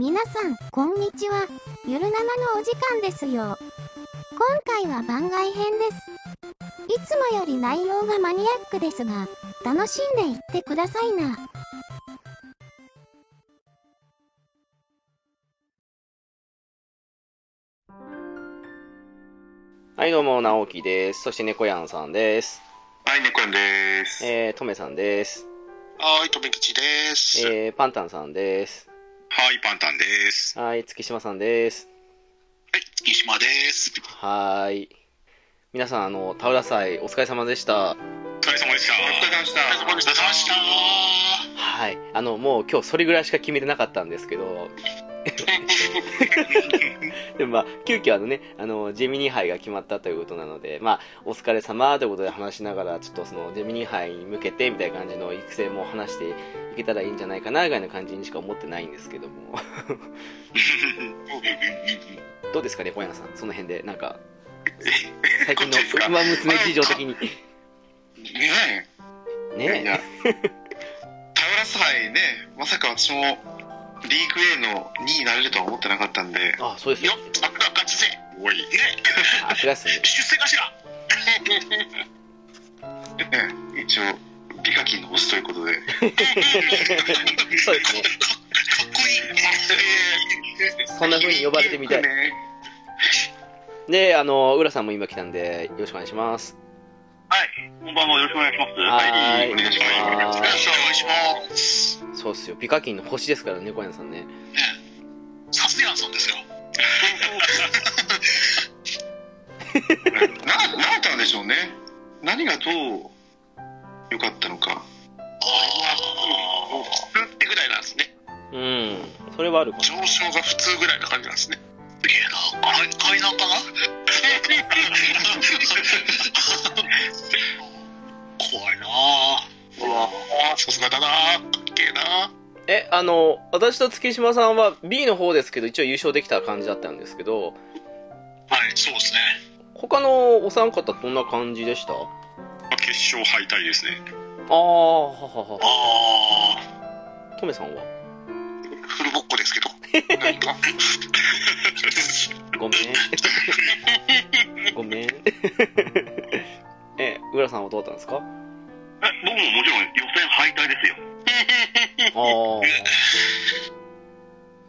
皆さん、こんにちは。ゆるななのお時間ですよ。今回は番外編です。いつもより内容がマニアックですが、楽しんでいってくださいな。はい、どうも、直樹です。そして、猫やんさんです。はい、猫やんです。えー、とめさんです。はい、とめきちです。えー、パンタンさんです。はい、パンタンです。はい、月島さんです。はい、月島です。はーい。皆さん、あの、タウラ祭、お疲れ様でした。お疲れ様でした。お疲れ様でした。お疲れ様でした。はい。あの、もう今日それぐらいしか決めてなかったんですけど、でもまあ、急遽あのね、あの、ジェミニ杯が決まったということなので、まあ、お疲れ様ということで話しながら、ちょっとその、ジェミニ杯に向けて、みたいな感じの育成も話していけたらいいんじゃないかな、ぐらいの感じにしか思ってないんですけども。どうですかね、小山さん。その辺で、なんか、最近の馬娘事情的に。ねえ。ねいや、タウラス杯ね、まさか私もリーグ A の2位になれるとは思ってなかったんで。あ、そうですよ。あ、勝ちぜ。おい。ねあ、違うっすね。出世頭ね 一応、美課金の星ということで。そうですね。かっこいい。そんな風に呼ばれてみたいねで、あの、浦さんも今来たんで、よろしくお願いします。はい、こんばんは、よろしくお願いします。はーいお願いします。お願いします。そうっすよ。ピカキンの星ですからね、小山さんね。サスヤンさんですよ。な、なんたんでしょうね。何がどう良かったのか。ああ、普通ってぐらいなんですね。うん。それはある。上昇が普通ぐらいな感じなんですね。すげえな。海海南かな？怖いなああさすがだなかっけえなえ、あの、私と月島さんは B の方ですけど、一応優勝できた感じだったんですけど、はい、そうですね。他のお三方どんな感じでした？あ決勝敗退ですね。あー、ははは。ああ。トメさんは？フルボッコですけど。ごめん。ごめん。え、浦さんはどうだったんですか？え僕ももちろん予選敗退ですよ。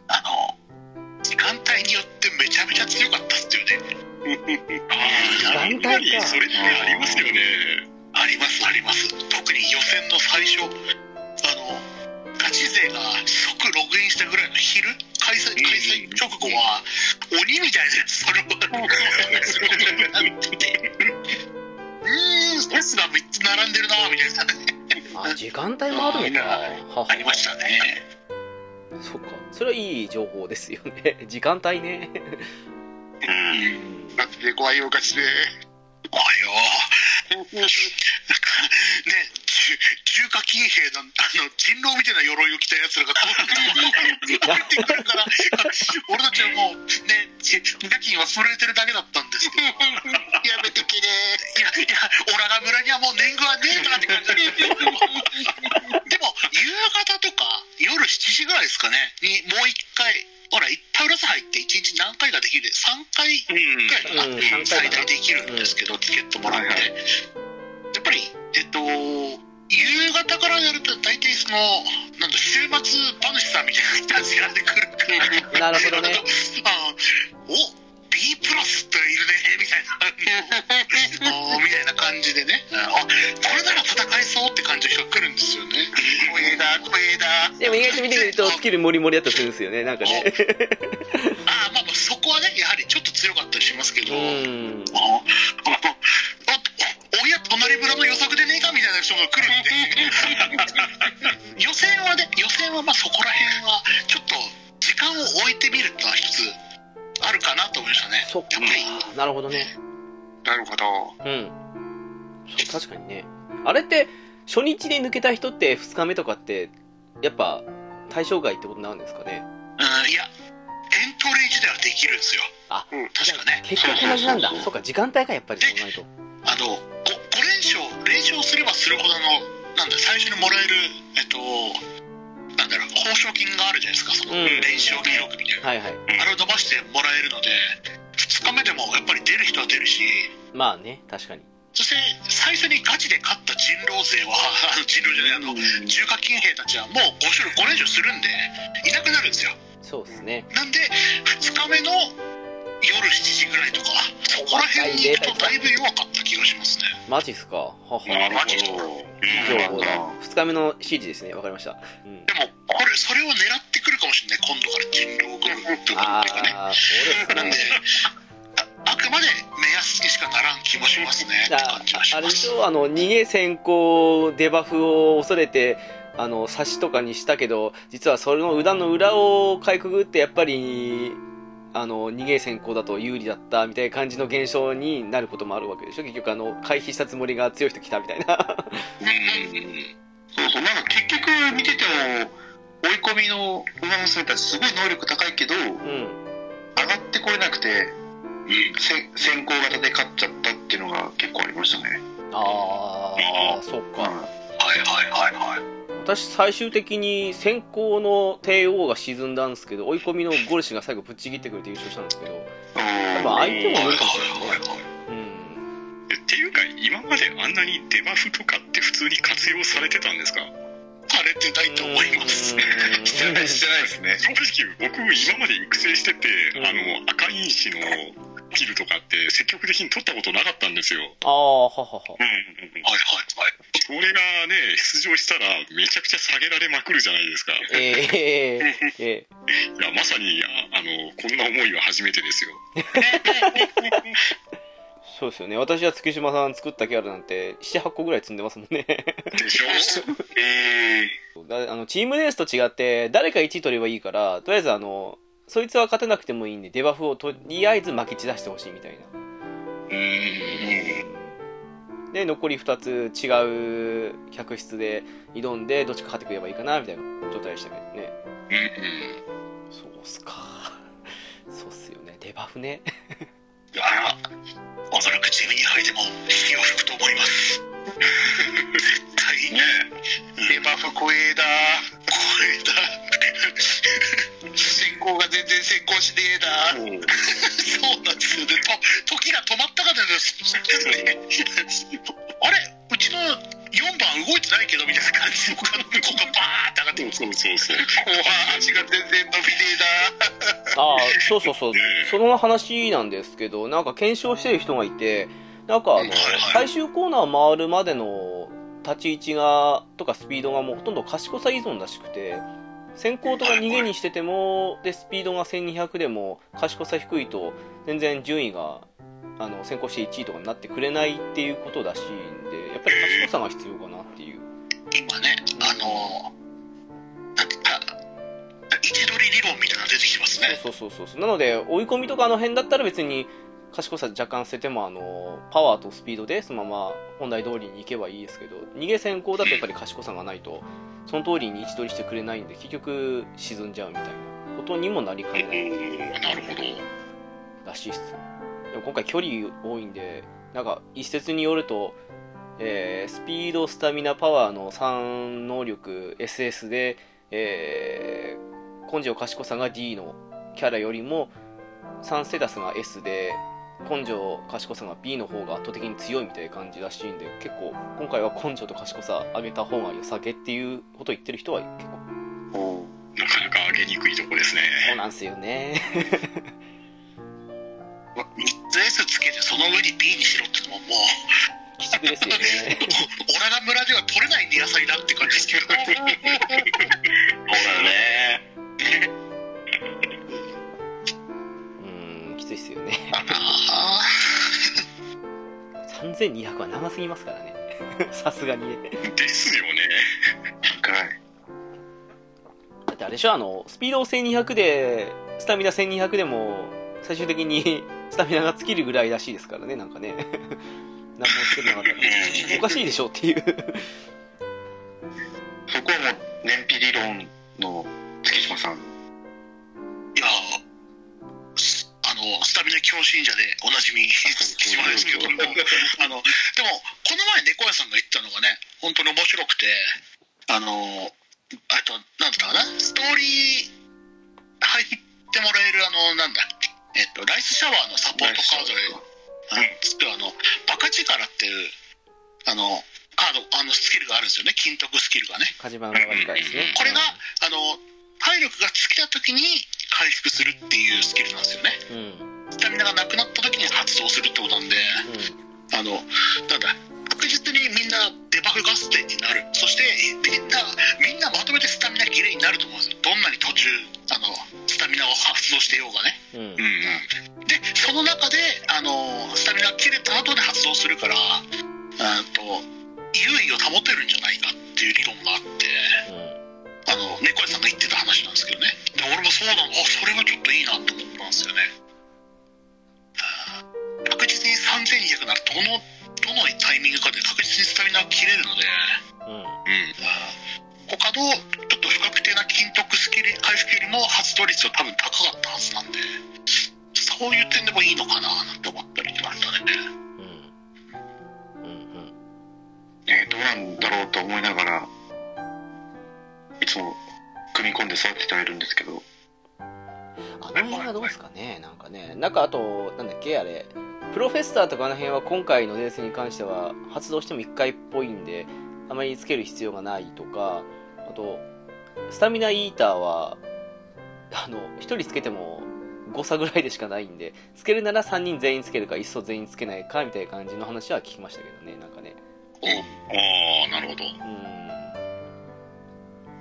ああの、時間帯によってめちゃめちゃ強かったっすよね。あ、時間帯か。それってありますよね。あります、あります。特に予選の最初、あの、ガチ勢が即ログインしたぐらいの昼、開催、開催直後は、鬼みたいなやつ、それを、うーん、レスラー3つ並んでるな、みたいな。あ、時間帯もあるのか。はありましたね。そっか。それはいい情報ですよね。時間帯ね。うん。だって怖いよ、ガチで。怖いよ。ね、中華金兵の、あの、人狼みたいな鎧を着た奴らが、こう、入ってくるから、俺たちはもう、ね、ガキンは震えてるだけだったんですけど。やめときね。いや、いや、オラが村にはもう年貢はねえなって感じ。でも、夕方とか、夜7時ぐらいですかね、に、もう一回、ほら、タウラス入って1日何回かできる、3回うんぐらいかな、うん3回最大できるんですけど、チケットもらって。やっぱり、えっと、夕方からやると大体その、なんだ、週末馬主さんみたいな人たちが出てくる。なるほどね あお B プラスっているね、みたいな。おみたいな感じでね。あ、これなら戦えそうって感じの人が来るんですよね。怖えだ、怖えだ。でも意外と見てみると、スキルモリモリだったりするんですよね。なんかね。ああ、まあまあ、そこはね、やはりちょっと強かったりしますけど。うん。あああおや隣村の予測でねえかみたいな人が来るんで予選はね予選はまあそこら辺はちょっと時間を置いてみるってのは一つあるかなと思いましたねそっか。なるほどね。なるほどうん。そう、確かにね。あれって、初日で抜けた人って2日目とかって、やっぱ、対象外ってことになるんですかね？うんいやエントリー自体はできるんですよあ、確かね結局同じなんだそうか、時間帯がやっぱりそうないと。あの 5, 連勝連勝すればするほどのなんだ最初にもらえるえっとだだろう、報奨金があるじゃないですか、そのうん練習記録みたいな。はいはい。あれを伸ばしてもらえるので、2日目でもやっぱり出る人は出るし、まあね、確かに。そして最初にガチで勝った人狼勢は、人狼じゃない、あの、中華金兵たちはもう5種類5連勝するんで、いなくなるんですよ。そうですね。なんで、2日目の夜7時ぐらいとか、そこら辺に行くとだいぶ弱かった気がしますね。マジっすか？はは。マジど。情うん報だ。二日目の指示ですね。わかりました。うん。でも、これ、それを狙ってくるかもしれない、今度から人狼軍っていうかね。ああ、そうなんでですね。、ああくまで目安にしかならん気もしますねああれま。ですしょ？あの逃げ先行デバフを恐れてあの差しとかにしたけど実はそれの裏の裏をかいくぐってやっぱりあの逃げ先行だと有利だったみたいな感じの現象になることもあるわけでしょ？結局あの回避したつもりが強い人来たみたいな。うんそうそう、なんか結局見てても、追い込みの馬娘たちすごい能力高いけど、上うんがってこれなくて、うんせ先行型で勝っちゃったっていうのが結構ありましたね。ああそっか。はいはいはいはい。私最終的に先行の帝王が沈んだんですけど追い込みのゴルシが最後ぶっちぎってくれて優勝したんですけどうん。まあ相手もはいはい無理かもしれないねはいはい。うんっていうか、今まであんなにデバフとかって普通に活用されてたんですか？されてないと思います。うんしてない、ですね。正直、僕、今まで育成してて、うんあの、赤因子のキルとかって積極的に取ったことなかったんですよ。ああ、ははは。うん。はいはいはい。それがね、出場したらめちゃくちゃ下げられまくるじゃないですか。いええええや、まさに、ああの、こんな思いは初めてですよ。そうですよね。私は月島さん作ったキャラなんて、7、8個ぐらい積んでますもんね。でしょ？えだあのチームレースと違って、誰か1位取ればいいから、とりあえずあの、そいつは勝てなくてもいいんで、デバフをとりあえず巻き散らしてほしいみたいな。で、残り2つ違う客室で挑んで、どっちか勝ってくればいいかな、みたいな状態でしたけどね。そうっすか。そうっすよね。デバフね。あら、おそらくジムに入っても火をしねえだ。そうなんですよね。と時が止まったかのようです。あれ？うちの4番動いてないけどみたいな感じで、ここがバーって上がってきます。そうそうそう。後半足が全然伸びねえだ。ああ、そうそうそう。その話なんですけど、なんか検証してる人がいて、なんかあの、最終コーナー回るまでの立ち位置が、とかスピードがもうほとんど賢さ依存らしくて、先行とか逃げにしてても、で、スピードが1200でも賢さ低いと、全然順位が、あの、先行して1位とかになってくれないっていうことらしいんで、やっぱり賢さが必要かなっていう。今ね、あのなんて言った位置取り理論みたいなの出てきますね。そうそうそうそう。なので、追い込みとかあの辺だったら別に、賢さ若干捨てても、あの、パワーとスピードでそのまま本来通りに行けばいいですけど、逃げ先行だとやっぱり賢さがないと、その通りに位置取りしてくれないんで、結局沈んじゃうみたいなことにもなりかねないなるほど。らしいっす。でも今回距離多いんで、なんか一説によると、えースピード、スタミナ、パワーの3能力 SS で、えー根性、賢さが D のキャラよりも3ステータスが S で根性、賢さが B の方が圧倒的に強いみたいな感じらしいんで結構今回は根性と賢さ上げた方が良さげっていうことを言ってる人は結構なかなか上げにくいとこですね。そうなんすよね3つ S つけてその上に B にしろってのももう、きつくですよねオラが村では取れない野菜だって感じですけど。そうだよね。うーんきついっすよね。あ3200は長すぎますからねさすがにね。ですよね。深い。だってあれでしょ？あのスピード1200でスタミナ1200でも最終的に スタミナが尽きるぐらいらしいですからねなんかね。何もしてなかったら。おかしいでしょっていう。そこはもう、燃費理論の月島さん。ーいやすあの、スタミナ強信者でおなじみ、しまですけども、あの、でも、この前猫屋さんが言ったのがね、本当に面白くて、あの、あと、なんだったかな、ストーリー入ってもらえる、あの、なんだっけ、えっと、ライスシャワーのサポートカードで、あの、つくあの、バカ力っていう、あの、カード、あの、スキルがあるんですよね、金徳スキルがね。ね。これが、あの、体力が尽きた時に回復するっていうスキルなんですよね。うん。うん。スタミナがなくなった時に発動するってことなんで、あの、なんだ、確実にみんなデバフ合戦になる。そして、みんな、みんなまとめてスタミナ切れになると思うんですよ。どんなに途中、あの、スタミナを発動してようがね。うん。うん。うん。で、その中で、あの、スタミナ切れた後で発動するから、あと、優位を保てるんじゃないかっていう理論があって、あの、猫屋さんが言ってた話なんですけどね。で、俺もそうなの、あ、それはちょっといいなと思ったんですよね。確実に3200なら、どの、どのタイミングかで確実にスタミナが切れるので、うん。うん。他のちょっと不確定な金徳スキル回復よりも発動率は多分高かったはずなんで、そういう点でもいいのかななんて思ったりしましたね。うん。うん。ね、どうなんだろうと思いながら、いつも組み込んで育ててはいるんですけど、あの辺はどうですかね？なんかね。なんかあと、なんだっけ？あれ。プロフェッサーとかあの辺は今回のレースに関しては発動しても1回っぽいんで、あまりつける必要がないとか、あと、スタミナイーターは、あの、1人つけても誤差ぐらいでしかないんで、つけるなら3人全員つけるか、いっそ全員つけないか、みたいな感じの話は聞きましたけどね、なんかね。ああ、なるほど。うん。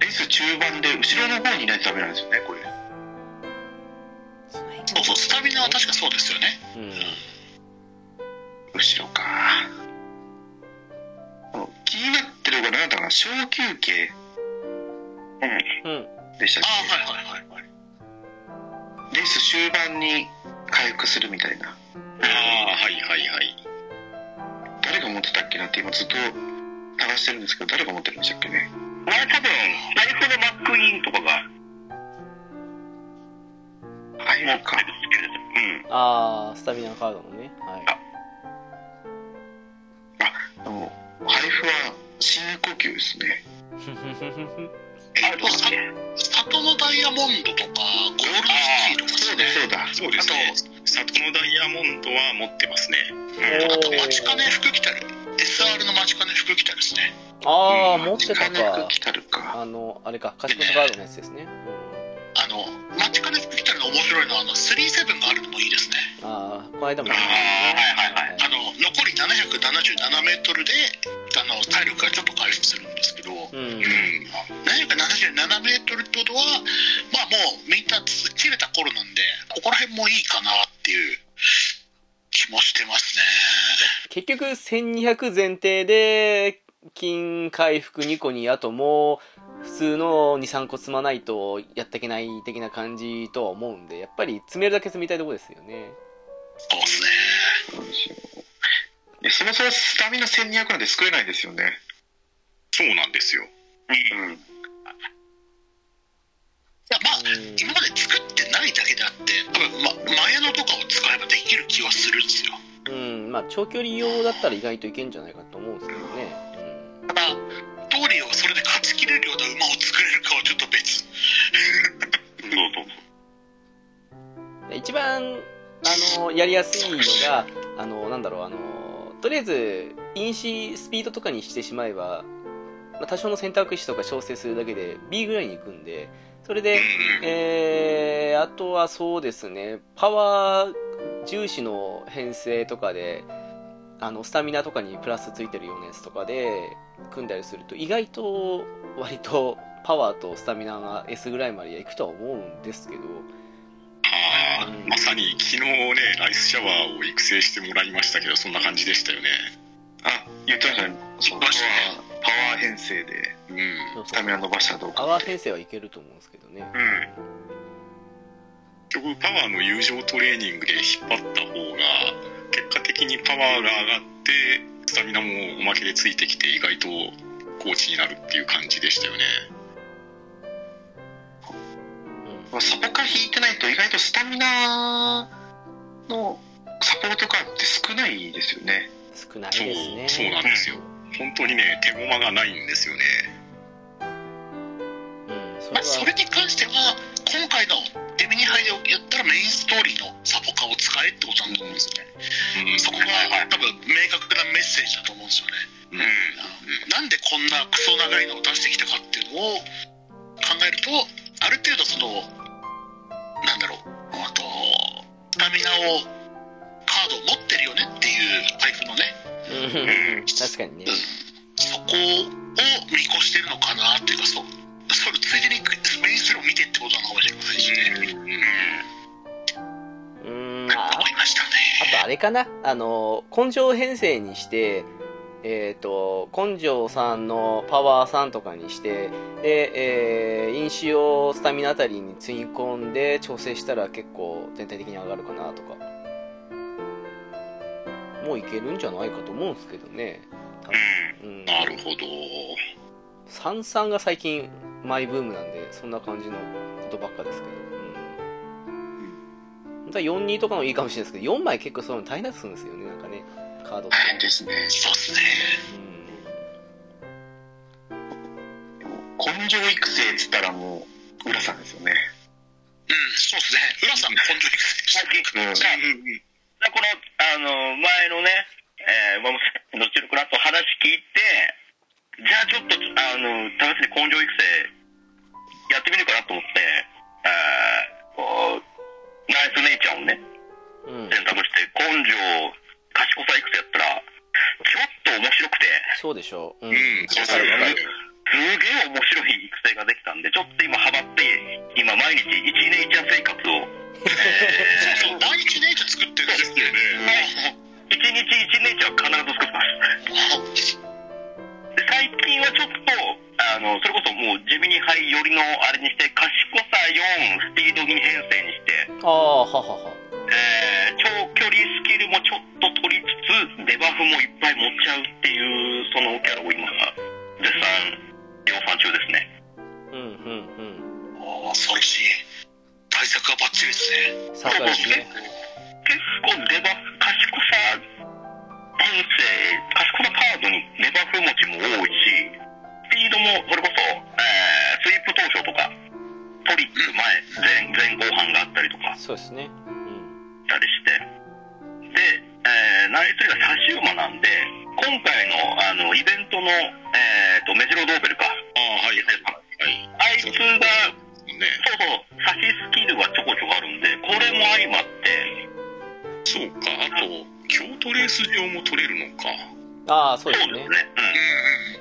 レース中盤で後ろの方にいないとダメなんですよね、これ。そうそう、スタミナは確かそうですよね。うん。後ろか。気になってるのが何だかな、小休憩うん。でしたっああ、はいはいはいはい。けレース終盤に回復するみたいな。ああ、はいはいはい。誰が持ってたっけなって今ずっと探してるんですけど、誰が持ってるんでしたっけね。これ多分、財布のマックイーンとかが入るか持ってる。スキルです。うん。あー、スタミナカードのね。はい。あの、配布は深呼吸ですね。えっと、さ里のダイヤモンドとか、ゴールドシティとかですね。そうだ。そうですね。里のダイヤモンドは持ってますね。あと、マチカネ服着たる。SR のマチカネ服着たるですね。あー、持ってたか。あの、あれか、賢さカードのやつですね。あの、マチカネ服着たるの面白いのは、あの、37があるのもいいですね。うん、あー、この間も言いまあしたね。あの、残り777メートルで、あの、体力がちょっと回復するんですけど、うん。うん。777メートルってことは、まあもうみんな切れた頃なんで、ここら辺もいいかなっていう気もしてますね。結局、1200前提で、金回復2個に、あともう、普通の2、3個積まないとやっていけない的な感じとは思うんで、やっぱり積めるだけ積みたいところですよね。そうですね。でそもそもスタミナ1200なんで作れないんですよね。そうなんですよ。うん。いや、まあ、うん今まで作ってないだけであって、多分、ま、前のとかを使えばできる気はするんですよ。うん、まあ、長距離用だったら意外といけんじゃないかと思うんですけどね。ただ、トーリーをそれで勝ち切れるような馬を作れるかはちょっと別。そうそうそう。一番、あの、やりやすいのが、あの、なんだろう、あの、とりあえず、因子スピードとかにしてしまえば、まあ、多少の選択肢とか調整するだけで B ぐらいに行くんで、それで、えー、あとはそうですね、パワー重視の編成とかで、あの、スタミナとかにプラスついてるようなやつとかで、組んだりすると、意外と、割と、パワーとスタミナが S ぐらいまでいくとは思うんですけど、ああうん、まさに昨日ね、ライスシャワーを育成してもらいましたけど、そんな感じでしたよね。あ、言ってましたね。そうパワー、パワー編成でうん。スタミナ伸ばしたらどうか。パワー編成はいけると思うんですけどね。結局、パワーの友情トレーニングで引っ張った方が、結果的にパワーが上がって、スタミナもおまけでついてきて、意外とコーチになるっていう感じでしたよね。うんまあサポカ引いてないと意外とスタミナのサポートカーって少ないですよね。少ないそうですね。そうなんですよ。本当にね、手駒がないんですよね。それまあ、それ、に関しては今回のデミニ杯でやったらメインストーリーのサポカを使えってことなんだと思うんですよね、うん。そこが多分明確なメッセージだと思うんですよね、うん。なんでこんなクソ長いのを出してきたかっていうのを考えるとある程度そのなんだろうあとスタミナをカードを持ってるよねっていう配布のね。うん。確かにね。そこを見越してるのかなっていうかそうそれついでにメインストー見てってことなのかもしれないしね、うん、あ思いましたねあとあれかな？あの、根性編成にして、えっ、と、根性さんのパワー3とかにして、で、えー、飲酒をスタミナあたりにつぎ込んで調整したら結構全体的に上がるかなとか。もういけるんじゃないかと思うんですけどね。うん。なるほど。三々が最近マイブームなんで、そんな感じのことばっかですけど。うん。本当は4-2とかもいいかもしれないですけど、4枚結構そういうの大変だとするんですよね、なんかね。カードって。大変ですね。そうっすね根性育成っつったらもう、浦さんですよね。うんそうっすね浦さん根性育成最近、うんじゃあこの、あの、前のね、えー、まあ、どっちのくらと話聞いて、じゃあちょっと、あの、試しに根性育成やってみるかなと思って、えー、こう、ナイスネイチャーをね、うん。うん。選択して、根性、賢さ育成やったら、ちょっと面白くて、そうでしょう。うん。うん、すげえ面白い育成ができたんで、ちょっと今ハマって、今毎日1ネイチャー生活を、えそうそう毎日ネイチャー作ってるんですよねー、1日1ネイチャー必ず作ってます。で最近はちょっと、あの、それこそもうジェミニハイ寄りのあれにして、賢さ4、スピード2編成にして、ああ、ははは。えー、長距離スキルもちょっと取りつつ、デバフもいっぱい持っちゃうっていう、そのキャラを今、絶賛、量産中ですね。うん、うん、ああ素晴らしい対策がバッチリですねうん。さすがですね。結構デバフ、賢さ編成、賢さカードにデバフ持ちも多いし、スピードもそれこそ、えー、スイープ当初とか、トリック前、前、前後半があったりとかそうですね。うん。したりして、で、えー、ナイツがサシウマなんで、今回のあのイベントの、えー、とメジロドーベルか、ああ、はい、はい。あいつが、ね、そうそう、サシスキルがちょこちょこあるんで、これも相まって、そうか。あと、京都レース場も取れるのか。ああ、そうですねそうです。ね。うん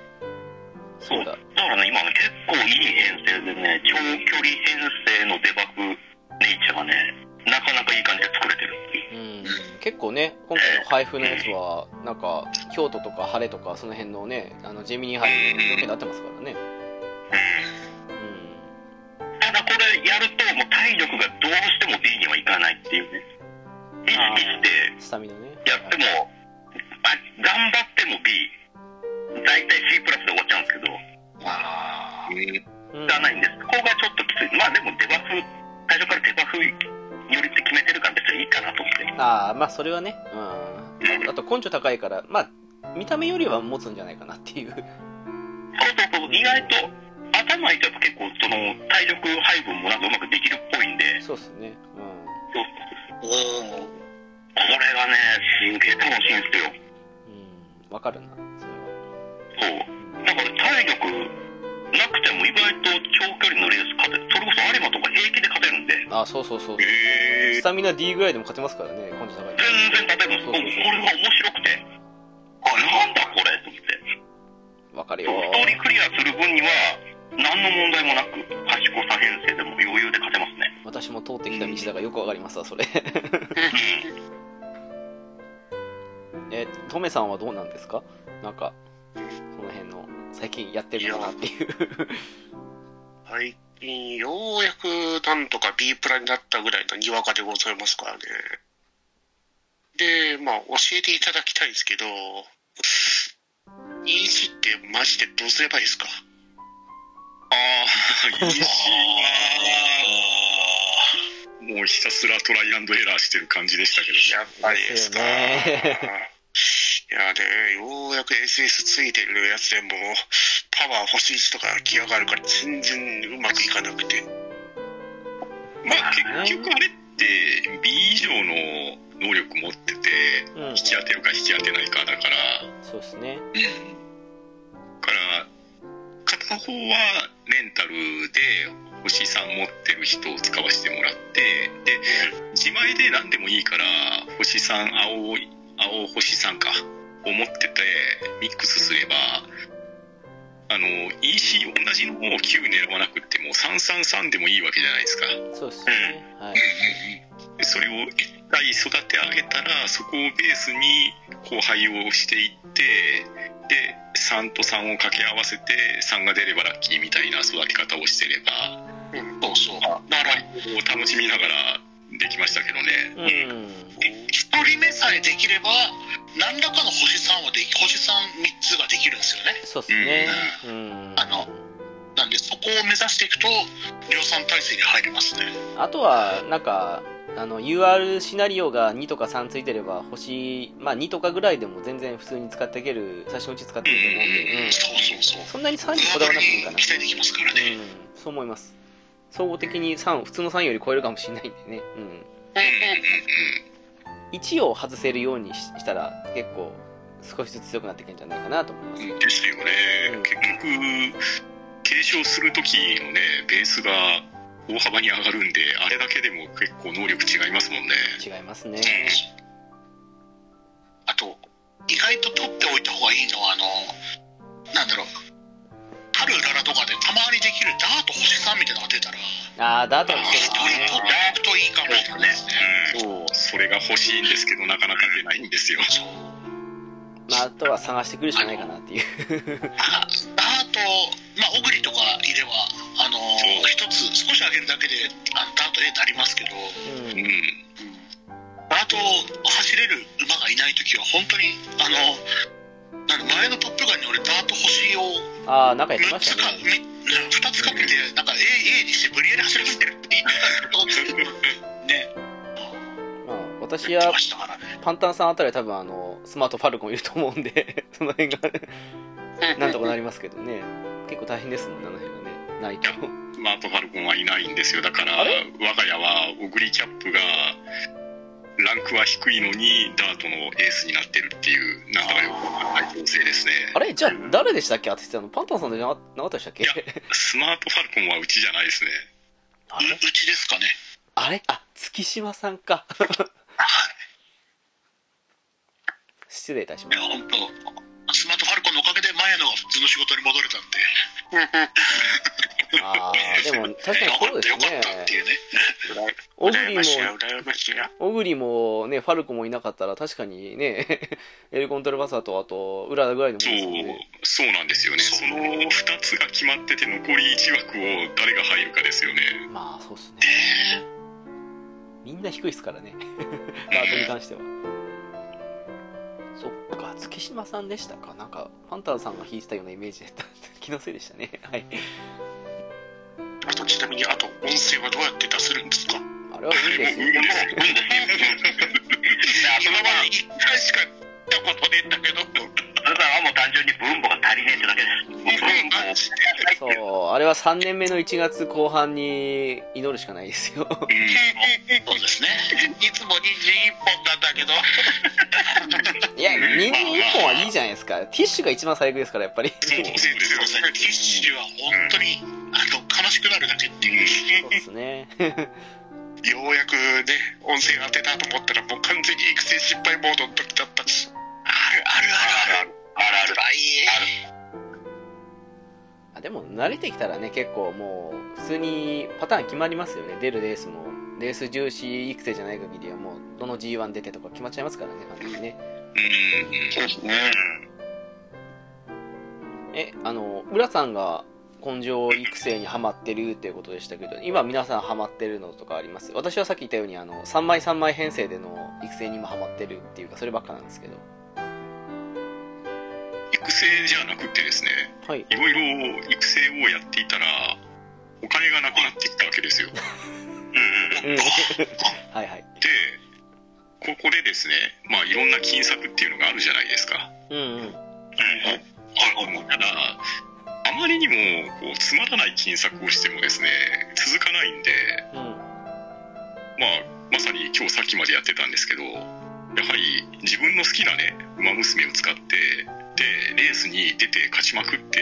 そうだ。だからね、今ね、結構いい編成でね、長距離編成のデバフネイチャーがね、なかなかいい感じで作れてるっていう。うん。結構ね、今回の配布のやつは、なんか、京都とか晴れとか、その辺のね、あの、ジェミニハイの条件になってますからね。うん。ただこれやると、もう体力がどうしても B にはいかないっていうね。意識してスタミナね。やっても、あ頑張っても B、大体 C プラスで終わっちゃうんですけど、ああ。うん。うん。がないんです。ここがちょっときつい。まあでもデバフ、最初からデバフよりって決めてるから別にいいかなと思って。ああ、まあ、それはね。うん。あと、根性高いから、まあ、見た目よりは持つんじゃないかなっていう。そうそうそう、意外と頭いいとやっぱ結構その体力配分もなんかうまくできるっぽいんで、そうっすね。うそうおおこれがね、すげえ楽しいんですよ。ん。うん。わかるな。それは。そう。だから体力なくても意外と長距離のレース勝て、それこそ有馬とか平気で勝てるんで、あ、そうそうそう。へスタミナ D ぐらいでも勝てますからね、根性高いと。全然勝てるんです。そうそうそう僕これが面白くて、あ、なんだこれと思って。わかるよ。ストーリークリアする分には、何の問題もなく、賢さ編成でも余裕で勝てますね。私も通ってきた道だからよくわかりますわ、それ。え、トメさんはどうなんですか？なんか、その辺の、最近やってるのかなっていう。最近ようやくなんとか B プラになったぐらいのにわかでございますからね。でまあ教えていただきたいんですけど EG ってマジでどうすればいいですか？ああ、いいしもうひたすらトライアンドエラーしてる感じでしたけど。やっぱりですか。いやね、ようやく SS ついてるやつでも、パワー星1とか来やがるから全然うまくいかなくて。まあ結局あれって B 以上の能力持っててうん引き当てるか引き当てないかだからそうですねから片方はレンタルで星3持ってる人を使わせてもらってで自前で何でもいいから星3青い青星3かを持っててミックスすればあの EC 同じのを9狙わなくっても333でもいいわけじゃないですか。そうですね。はい。でそれを一体育て上げたらそこをベースに交配をしていってで3と3を掛け合わせて3が出ればラッキーみたいな育て方をしてればそうそう。だから、こう楽しみながらできましたけどねうん一人目さえできれば、何らかの星3はでき、星3、3つができるんですよね。そうですねうんあのなんで、そこを目指していくと、量産体制に入れますね。あとは、なんか、あの、UR シナリオが2とか3ついてれば、星、まあ2とかぐらいでも全然普通に使っていける、最初のうち使っていいと思うんで、うん。そうそうそう。そんなに3にこだわらなくていいかな。期待できますからね。うん、そう思います。総合的に3、普通の3より超えるかもしれないんでね。うん。1を外せるようにししたら、結構、少しずつ強くなっていくんじゃないかなと思います。うんですよねうん結局継承する時のねベースが大幅に上がるんであれだけでも結構能力違いますもんね違いますね。あと、意外と取っておいた方がいいのは、あの、なんだろう、春うららとかでたまにできるダート星3みたいなのが出たら、あー、だとは一人取っておくといいかもしれないですね。うんそれが欲しいんですけどなかなか出ないんですよそう。まあ、あとは探してくるしかないかなっていう。あダート、まあ、オグリとかいれば、あのそう一つ少し上げるだけであのダート A になりますけど、うんう。んダート走れる馬がいないときは、本当に、あの、なんだ前のトップガンに俺、ダート星をあー、なんかやってま6つか、したね。み2つかけて、なんか A, A にして無理やり走らせてるって言ったけど、ね、まあ、私言ってやましたからね。パンタンさんあたりは多分あの、スマートファルコンいると思うんで、その辺が、なんとかなりますけどね。結構大変ですもんね、あの辺がね。ないと。スマートファルコンはいないんですよ。だから我が家はオグリキャップがランクは低いのにダートのエースになってるっていうなんだかよくわかんない構成ですね。あれ？じゃあ、誰でしたっけ？当ててたの。パンタンさんじゃななかったでしたっけ？いやスマートファルコンはうちじゃないですね。あれ？ううちですかね。あれ？あ、月島さんか。はい。失礼いたしました。本当スマートファルコンのおかげで前のが普通の仕事に戻れたんで、ああ、でも確かにそうですねっ。たっていうね。オグリも、羨ましいや。オグリもね、ファルコンもいなかったら確かにね、エルコントルバサーとあと、裏ぐらいのもんそう。そうなんですよねその2つが決まってて残り1枠を誰が入るかですよねまあ、そうっすね。ねみんな低いっすからね。ダートに関しては。そっか、月島さんでしたか？なんか、パンタンさんが弾いてたようなイメージだった。気のせいでしたね。はい。あと、ちなみに、あと、音声はどうやって出せるんですか？あれはいいですよ。うんですよ今まで一回しか言ったことねえんだけど、あなたはもう単純に分母が足りねえってだけです。そう、あれは3年目の1月後半に祈るしかないですよ。そうですね。いつも21本なんだけど、いや、人間1本はいいじゃないですか。ティッシュが一番最悪ですから、やっぱり。そうですよティッシュは本当に、あの、悲しくなるだけっていう。そうですね。ようやくね、音声当てたと思ったら、もう完全に育成失敗モードの時だったし。あるあるあるある。あるある。あでも、慣れてきたらね、結構もう、普通にパターン決まりますよね。出るレースも。レース重視育成じゃない限りはもう、どの G1 出てとか決まっちゃいますからね、完全にね。うんそうですね。え、あの、浦さんが根性育成にハマってるっていうことでしたけど、今皆さんハマってるのとかあります私はさっき言ったように、あの、3枚3枚編成での育成に今ハマってるっていうか、そればっかなんですけど。育成じゃなくてですねはい。いろいろ育成をやっていたらお金がなくなってきたわけですよで うん はいはい。ここでですねまあいろんな金策っていうのがあるじゃないですかうんうん。ただあまりにもこうつまらない金策をしてもですね続かないんでうん。まあまさに今日さっきまでやってたんですけどやはり自分の好きなね馬娘を使ってでレースに出て勝ちまくって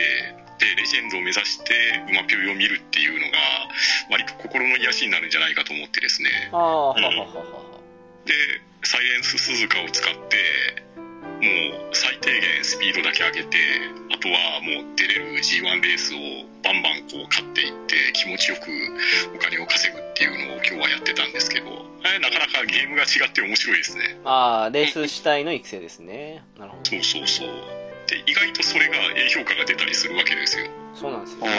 でレジェンドを目指して馬ぴょいを見るっていうのが割と心の癒しになるんじゃないかと思ってですねああ、ははははは。でサイレンス鈴鹿を使ってもう最低限スピードだけ上げてあとはもう出れる G1 レースをバンバンこう勝っていって気持ちよくお金を稼ぐっていうのを今日はやってたんですけどえなかなかゲームが違って面白いですねああ、レース主体の育成ですね。なるほど。そうそうそうで意外とそれが A 評価が出たりするわけですよそうなんですよ。ね。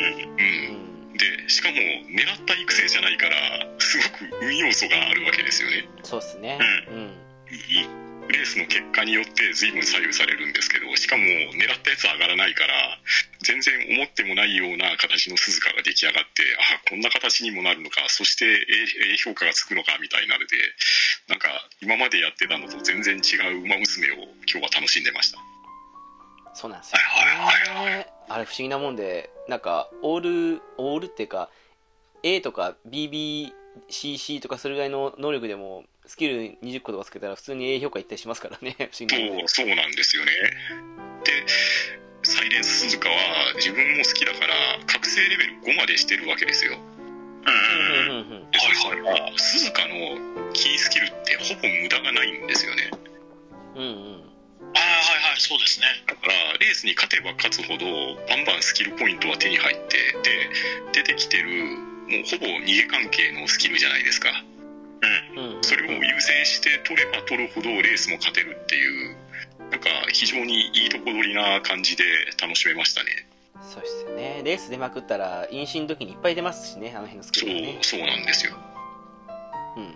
うんうんうんうんうん。でしかも狙った育成じゃないからすごく運要素があるわけですよねそうですね。うん。レースの結果によって随分左右されるんですけどしかも狙ったやつは上がらないから全然思ってもないような形の鈴鹿が出来上がってあこんな形にもなるのかそして A, A 評価がつくのかみたいなのでなんか今までやってたのと全然違う馬娘を今日は楽しんでましたそうなんですよ、ね。あれ不思議なもんで、なんか、オール、オールっていうか、A とか BBCC とかそれぐらいの能力でも、スキル20個とかつけたら普通に A 評価いったりしますからね。不思議な。そうそうなんですよねでサイレンス鈴鹿は自分も好きだから覚醒レベル5までしてるわけですようんうんうん。でそしたら鈴鹿のキースキルってほぼ無駄がないんですよねうんうん。ああはいはいそうですねだからレースに勝てば勝つほどバンバンスキルポイントは手に入ってで出てきてるもうほぼ逃げ関係のスキルじゃないですかうんうん。それを優先して取れば取るほどレースも勝てるっていうなんか非常にいいとこ取りな感じで楽しめましたねそうですよね。レース出まくったら、飲酒の時にいっぱい出ますしね、あの辺のスキそうルがね。そうなんですようんうんうん。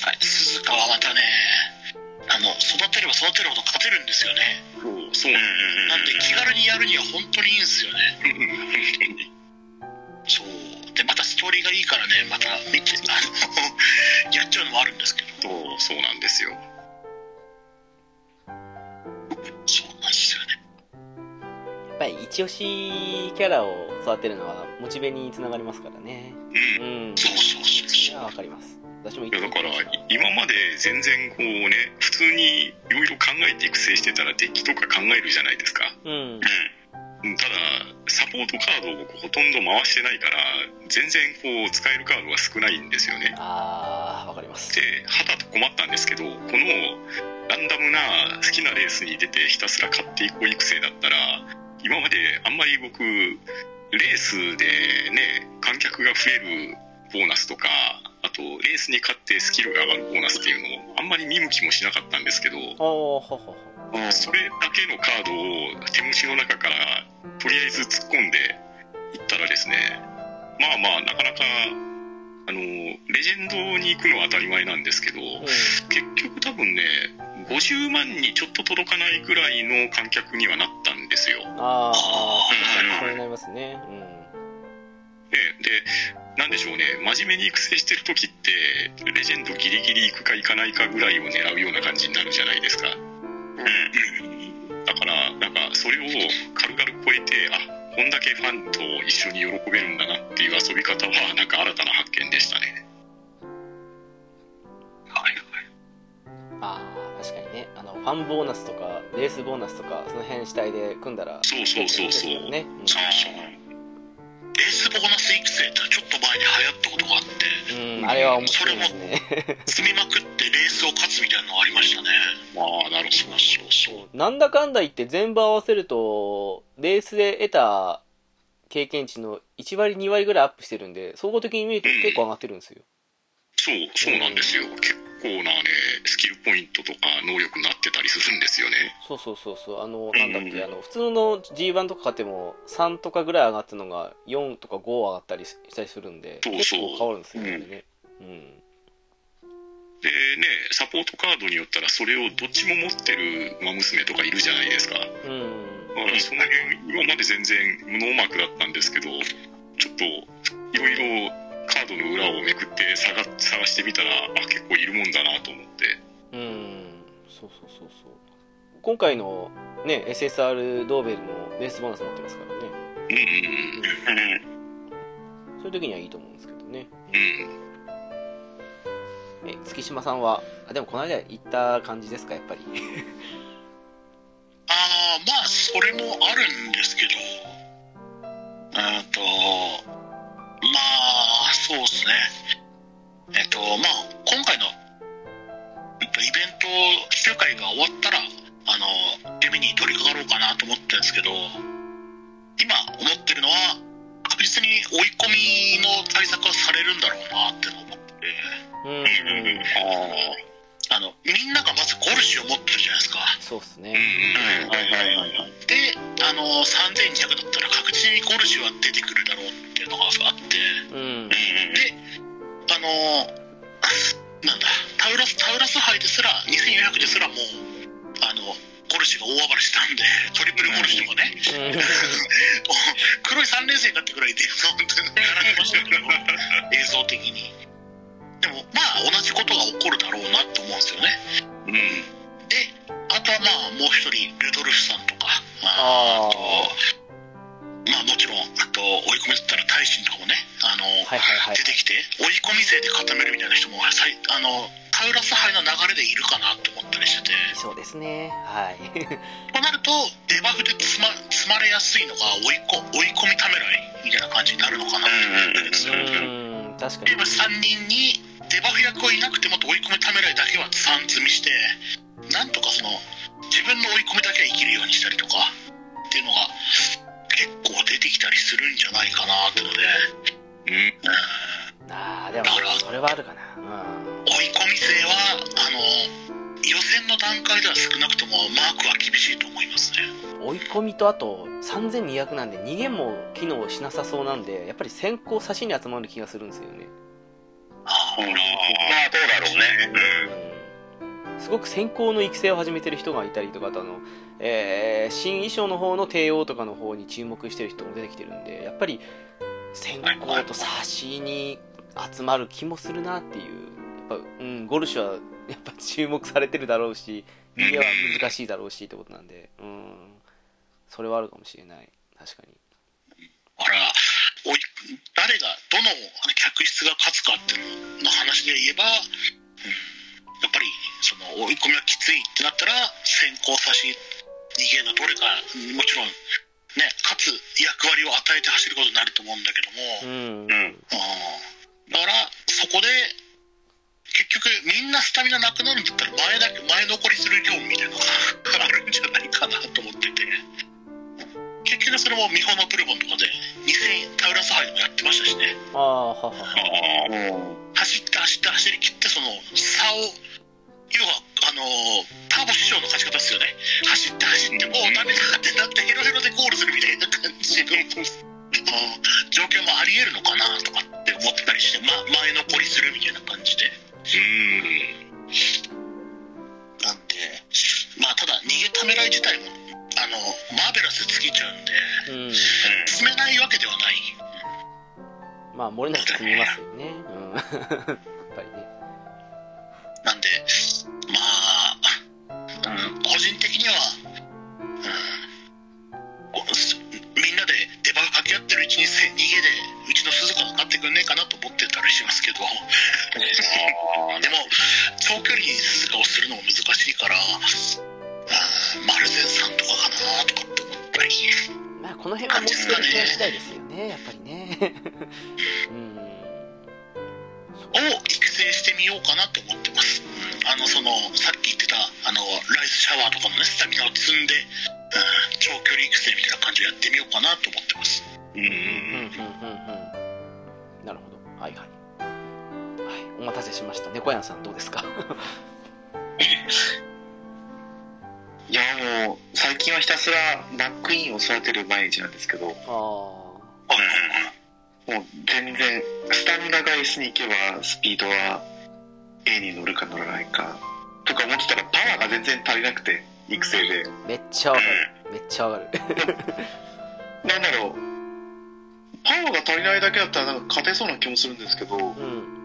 はい鈴鹿はまたねあの育てれば育てるほど勝てるんですよね。そうそう。なんなんで気軽にやるには本当にいいんですよね。本当にそう。でまたストーリーがいいからねまた見てあのやっちゃうのもあるんですけど。そうそうなんですよ。そうなんですよね。やっぱり一押しキャラを育てるのはモチベにつながりますからね。うん。うん。そうそうそうそう。わかります。私もいやだから今まで全然こうね普通にいろいろ考えて育成してたらデッキとか考えるじゃないですかうん。うんただサポートカードをほとんど回してないから全然こう使えるカードが少ないんですよねあー、わかります。ではたと困ったんですけどこのランダムな好きなレースに出てひたすら買っていこう育成だったら今まであんまり僕レースでね観客が増えるボーナスとかあとレースに勝ってスキルが上がるボーナスっていうのをあんまり見向きもしなかったんですけど。それだけのカードを手持ちの中からとりあえず突っ込んでいったらですねまあまあなかなかあのレジェンドに行くのは当たり前なんですけどうん。結局多分ね50万にちょっと届かないぐらいの観客にはなったんですよ。あー、確かにうんそうなりますね。うん。ででなんでしょうね。真面目に育成してる時ってレジェンドギリギリ行くか行かないかぐらいを狙うような感じになるじゃないですか。だからなんかそれを軽々超えてあこんだけファンと一緒に喜べるんだなっていう遊び方はなんか新たな発見でしたね。あー、確かにね。あの、ファンボーナスとか、レースボーナスとか、その辺主体で組んだら、そうそうそうそう。ね。うん。そうそうレースボーナス育成ってちょっと前に流行ったことがあってうん、あれは面白いですね。積みまくってレースを勝つみたいなのがありましたねまあなるほそうそうそうなんだかんだ言って全部合わせると、レースで得た経験値の1割2割ぐらいアップしてるんで、総合的に見ると結構上がってるんですよ。そうそうなんですよ結構なねスキルポイントとか能力になってたりするんですよねそうそうそうそう。あの、なんだっけ、あの、普通の G1 とか買っても3とかぐらい上がったのが4とか5上がったりしたりするんで、そう結そう構変わるんですよね。うんねうん。でねサポートカードによったらそれをどっちも持ってる馬娘とかいるじゃないですかだうん。からその辺今まで全然無能マークだったんですけどちょっといろいろカードの裏をめくって探探してみたらあ結構いるもんだなと思ってうん。そうそうそうそう。今回のね SSR ドーベルもレースボーナス持ってますからねうんうんうん。そういう時にはいいと思うんですけどねうん。え月島さんはあでもこの間行った感じですかやっぱり ああまあそれもあるんですけどえっとまあそうですね。えっとまあ今回の、えっと、イベント集会が終わったらあのデミに取り掛かろうかなと思ってるんですけど今思ってるのは確実に追い込みの対策はされるんだろうなって思って。てうん、あのみんながまずゴルシュを持ってるじゃないですか。そうっすね。うん。はいはいはいはい。であの3200だったら確実にゴルシュは出てくるだろうっていうのがあって。うん。であのなんだタウラスタウラス杯ですら2400ですらもうあのゴルシュが大暴れしたんでトリプルゴルシュとかね 黒い3連星かってぐらいで本当にやられましたけど映像的に。でもまあ同じことが起こるだろうなと思うんですよね。うん。であとはまあもう一人ルドルフさんとかああとまあもちろんあと追い込みだったら大臣とかもね。あの、はいはいはい。出てきて追い込み勢で固めるみたいな人もさいあのタウラス杯の流れでいるかなと思ったりしてて。そうですね。はい。となるとデバフで積ま積まれやすいのが追いこ追い込みためらいみたいな感じになるのかなと思ったりすうるん確かに。例えば3人にデバフ役はいなくても追い込みためらいだけは3積みしてなんとかその自分の追い込みだけは生きるようにしたりとかっていうのが結構出てきたりするんじゃないかなってので、うん。うん、ああでもそれはあるかな。うん。追い込み勢はあの予選の段階では少なくともマークは厳しいと思いますね。追い込みとあと3200なんで逃げも機能しなさそうなんでやっぱり先行差しに集まる気がするんですよね。あうんまあ、そうだろうね。うんすごく先行の育成を始めてる人がいたりとかあの、えー新衣装の方の帝王とかの方に注目してる人も出てきてるんでやっぱり先行と差しに集まる気もするなっていうやっぱ、うん、ゴルシュはやっぱ注目されてるだろうし逃げは難しいだろうしってことなんでうんそれはあるかもしれない。確かに。だからおい誰がどの客室が勝つかっていうの話で言えば、うん、やっぱりその追い込みはきついってなったら先行差し逃げのどれかもちろんね勝つ役割を与えて走ることになると思うんだけども、うん。うん。うん。だからそこで結局みんなスタミナなくなるんだったら前だけ前残りする業務みたいなのが あるんじゃないかなと思ってて。結局それもミホのプルボンとかで2000タウラス杯でもやってましたしね。ああはは。走って走って走り切ってその差を要はあのターボ師匠の勝ち方ですよね。走って走ってもうダメだってなってヘロヘロでゴールするみたいな感じのうん状況もありえるのかなとかって思ってたりして、ま、前残りするみたいな感じで。うん。なんでまあただ逃げためらい自体もあのマーベラスで尽きちゃうんでうん。進めないわけではない。まあ漏れなく積みますよね。うんなんでまあ、うん、個人的には、うんこみんなでデバフかけ合ってるうちにせ逃げでうちの鈴鹿が勝ってくんねえかなと思ってたりしますけど。でも長距離に鈴鹿をするのも難しいから、うん、マルゼンさんとかかなとかって思ったり。まあこの辺は持ってる人次第ですよねやっぱりね。うんを育成してみようかなと思ってます、うん、あのそのさっき言ってたあのライスシャワーとかのねスタミナを積んで、うん、長距離育成みたいな感じでやってみようかなと思ってます。うん。うんうんうんうん。なるほど。はいはい。はい。お待たせしました。猫やんさんどうですか？いやもう最近はひたすらバックインを育てる毎日なんですけど。もあう全然スタミナが S に行けばスピードは A に乗るか乗らないかとか思ってたらパワーが全然足りなくて育成で。あめっちゃわかる。めっちゃわかる。なんだろう。パワーが足りないだけだったらなんか勝てそうな気もするんですけどうん。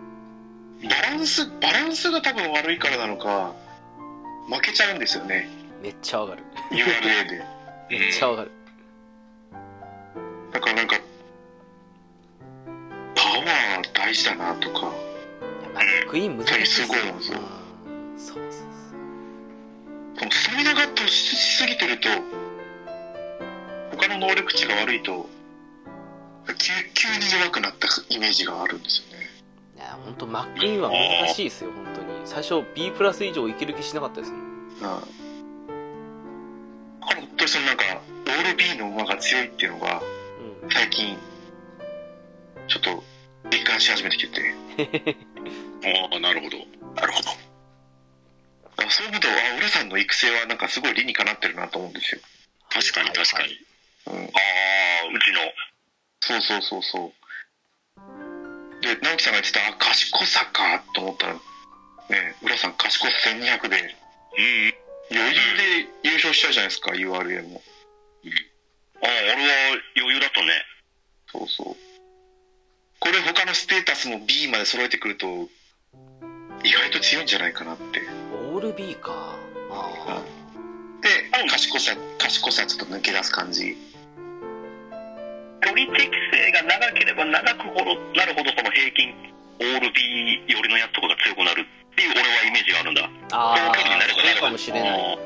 バランスバランスが多分悪いからなのか負けちゃうんですよね。めっちゃわかる。URA で。めっちゃわかる。だからなんかパワー大事だなとか。クイーン難しいですよすごいなん。ですようんそうそう。そうスタミナが突出しすぎてると他の能力値が悪いと急急に弱くなったイメージがあるんですよね。いや本当マックイーンは難しいですよ本当に。最初 B プラス以上いける気しなかったですもん。うん。だから本当にそのなんかオール B の馬が強いっていうのがうん。最近ちょっと実感し始めてきてて。ああなるほど。なるほど。そういうこと。は浦さんの育成はなんかすごい理にかなってるなと思うんですよ、確かに確かに、うん、ああ、うちの。そうそうそうそう。で直樹さんが言ってたあ賢さかと思ったらね浦さん賢さ1200でうん余裕で優勝しちゃうじゃないですか URA もああ、俺は余裕だったね。そうそうこれ他のステータスも B まで揃えてくると意外と強いんじゃないかなって。オール B か。あで賢さ賢さちょっと抜け出す感じ。距離適性が長ければ長くほどなるほどその平均オール B 寄りのやつとかが強くなるっていう俺はイメージがあるんだ。ああそうるほどかもしれない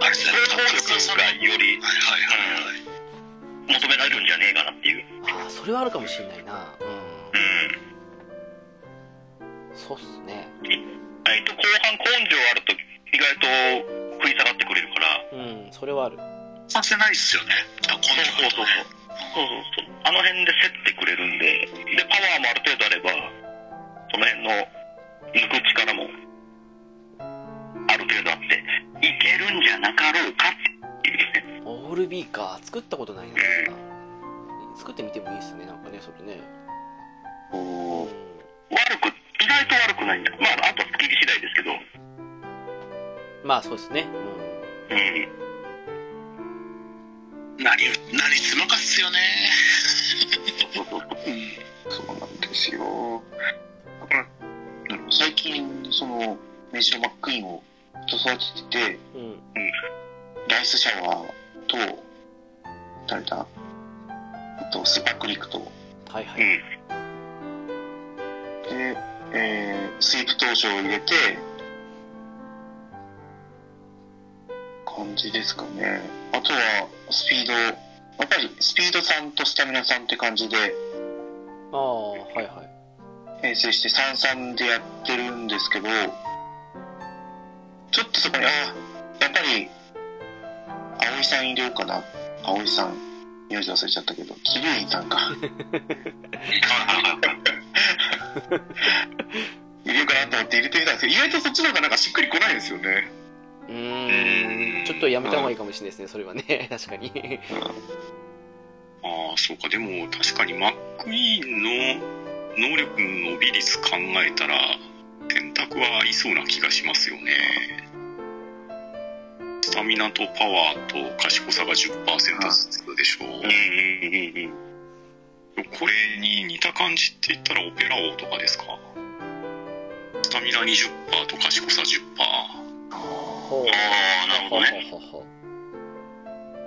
あれですね、能力がよりはいはいはいはい。求められるんじゃねえかなっていう。ああそれはあるかもしれないな。うんうんそうっすね。意外と後半根性あると意外と食い下がってくれるから。うんそれはある。させないっすよね。あ、今度そうそうそう。そうそうそう。あの辺で競ってくれるんで。でパワーもある程度あればその辺の抜く力もある程度あって。いけるんじゃなかろうかっていうね。オール B か作ったことないな。作ってみてもいいっすね。なんかねそれね悪く意外と悪くないんだ。まああとはスキル次第ですけど。まあそうですね。うん。うん何、何するのかっすよね。そうなんですよ。最近そのメジロマックイーンをずっと育てててうん。ライスシャワーと誰だあとスーパークリックと。はいはい、うんで、えースイープ投手を入れて感じですかね。あとはスピードやっぱりスピードさんとスタミナさんって感じでああはいはい。編成して33でやってるんですけどちょっとそこにあやっぱり葵さん入れようかな。葵さん名字忘れちゃったけど桐生院さんか 入れようかなと思って入れてみたん。ですけど意外とそっちの方がなんかしっくりこないんですよね。うーん。ちょっとやめた方がいいかもしれないですねそれはね。確かに。ああそうか。でも確かにマックイーンの能力の伸び率考えたら選択はありそうな気がしますよね。スタミナとパワーと賢さが10%ずつでしょう、うんうんうんうんこれに似た感じって言ったらオペラ王とかですか？スタミナ20%と賢さ10%ほうああなるほどね。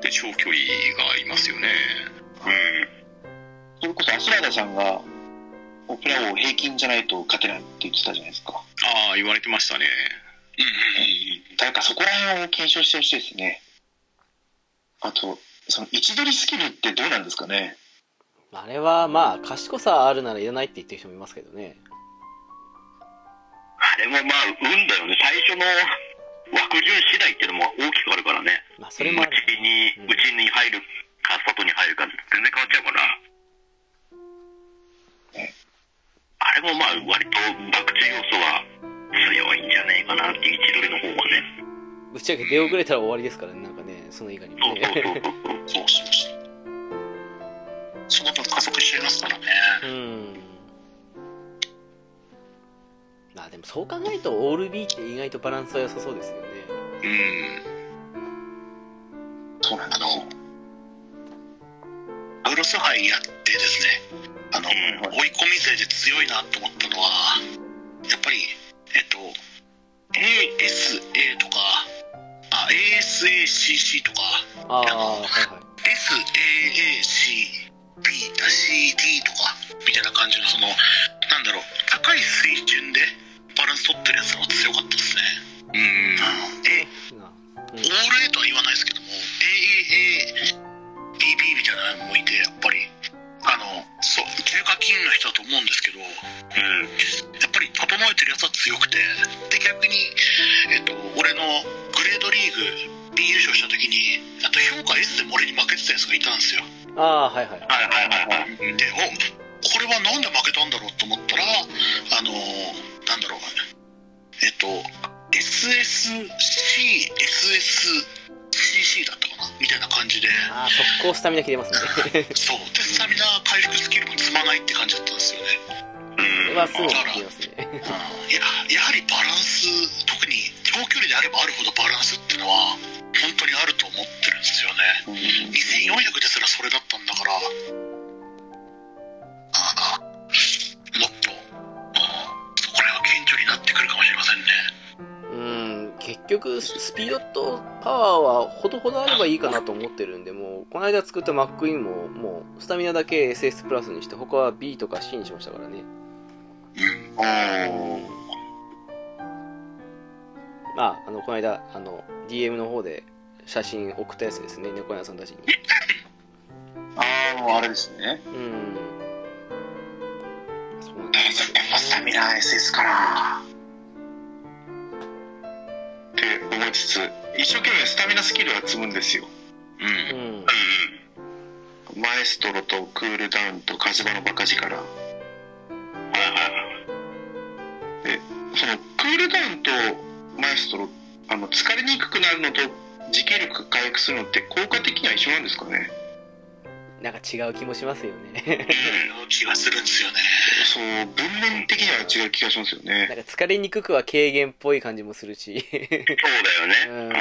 で長距離がありますよね。それこそアスラーダさんがオペラ王平均じゃないと勝てないって言ってたじゃないですか。ああ言われてましたね。誰かそこら辺を検証してほしいですね。あとその位置取りスキルってどうなんですかね？あれはまあ賢さあるならいらないって言ってる人もいますけどね。あれもまあ運だよね。最初の枠順次第っていうのも大きくあるからね。まあそれもある。内にうん。内に入るか外に入るか全然変わっちゃうから。あれもまあ割と博打要素は強いんじゃねえかなって位置取りの方はね。ぶっちゃけ出遅れたら終わりですからねなんかねその以外にもそうそうそうねそうそうそうそう。その分加速しちゃいますからね。うん。まあでもそう考えるとオール B って意外とバランスは良さそうですよね。うん。そうなんですよブルス杯やってですね、あの、うん。追い込み勢で強いなと思ったのは、やっぱり、えっと、ASA とか、あ、ASA SACC とか、ああ、はいはい。SAACB-CD とか、みたいな感じの、その、なんだろう、高い水準でバランス取ってるやつの方が強かったですね。うん。うん。え、なオール A とは言わないですけども、AAA、BB みたいなのもいて、やっぱり、あの、そう、重課金の人だと思うんですけど、うん。やっぱり整えてるやつは強くて、で、逆に、えっと、俺のグレードリーグ B 優勝した時に、あと評価 S でも俺に負けてたやつがいたんですよ。ああ、はいはい。はいはいはいはい。で、お、これはなんで負けたんだろうと思ったら、あのーなんだろう、えっと、SSC、SSCC だったかな？みたいな感じで、ああ、速攻スタミナ切れますね。そう。で、スタミナ回復スキルも積まないって感じだったんですよね。うん。はすぐ切れますね。や、やはりバランス、特に長距離であればあるほどバランスっていうのは、本当にあると思ってるんですよね。2400ですらそれだったんだから、ああもっと、ああこれは顕著になってくるかもしれませんね。うん、結局、スピードとパワーはほどほどあればいいかなと思ってるんで、もう、この間作ったマックインも、もう、スタミナだけ SS プラスにして、他は B とか C にしましたからね。うん。あまあ、あの、この間、あの、DM の方で写真送ったやつですね、猫屋さんたちに。あああれですねうん。そうなんえですー、やっぱスタミナ SS かなって思いつつ一生懸命スタミナスキルは積むんですようん。うん。マエストロとクールダウンと火事場のバカ力はいはいそのクールダウンとマエストロあの疲れにくくなるのと持久力回復するのって効果的には一緒なんですかね？なんか違う気もしますよね。うん、気がするんですよね。そう文面的には違う気がしますよねなんか疲れにくくは軽減っぽい感じもするし。そうだよね。うん。うん。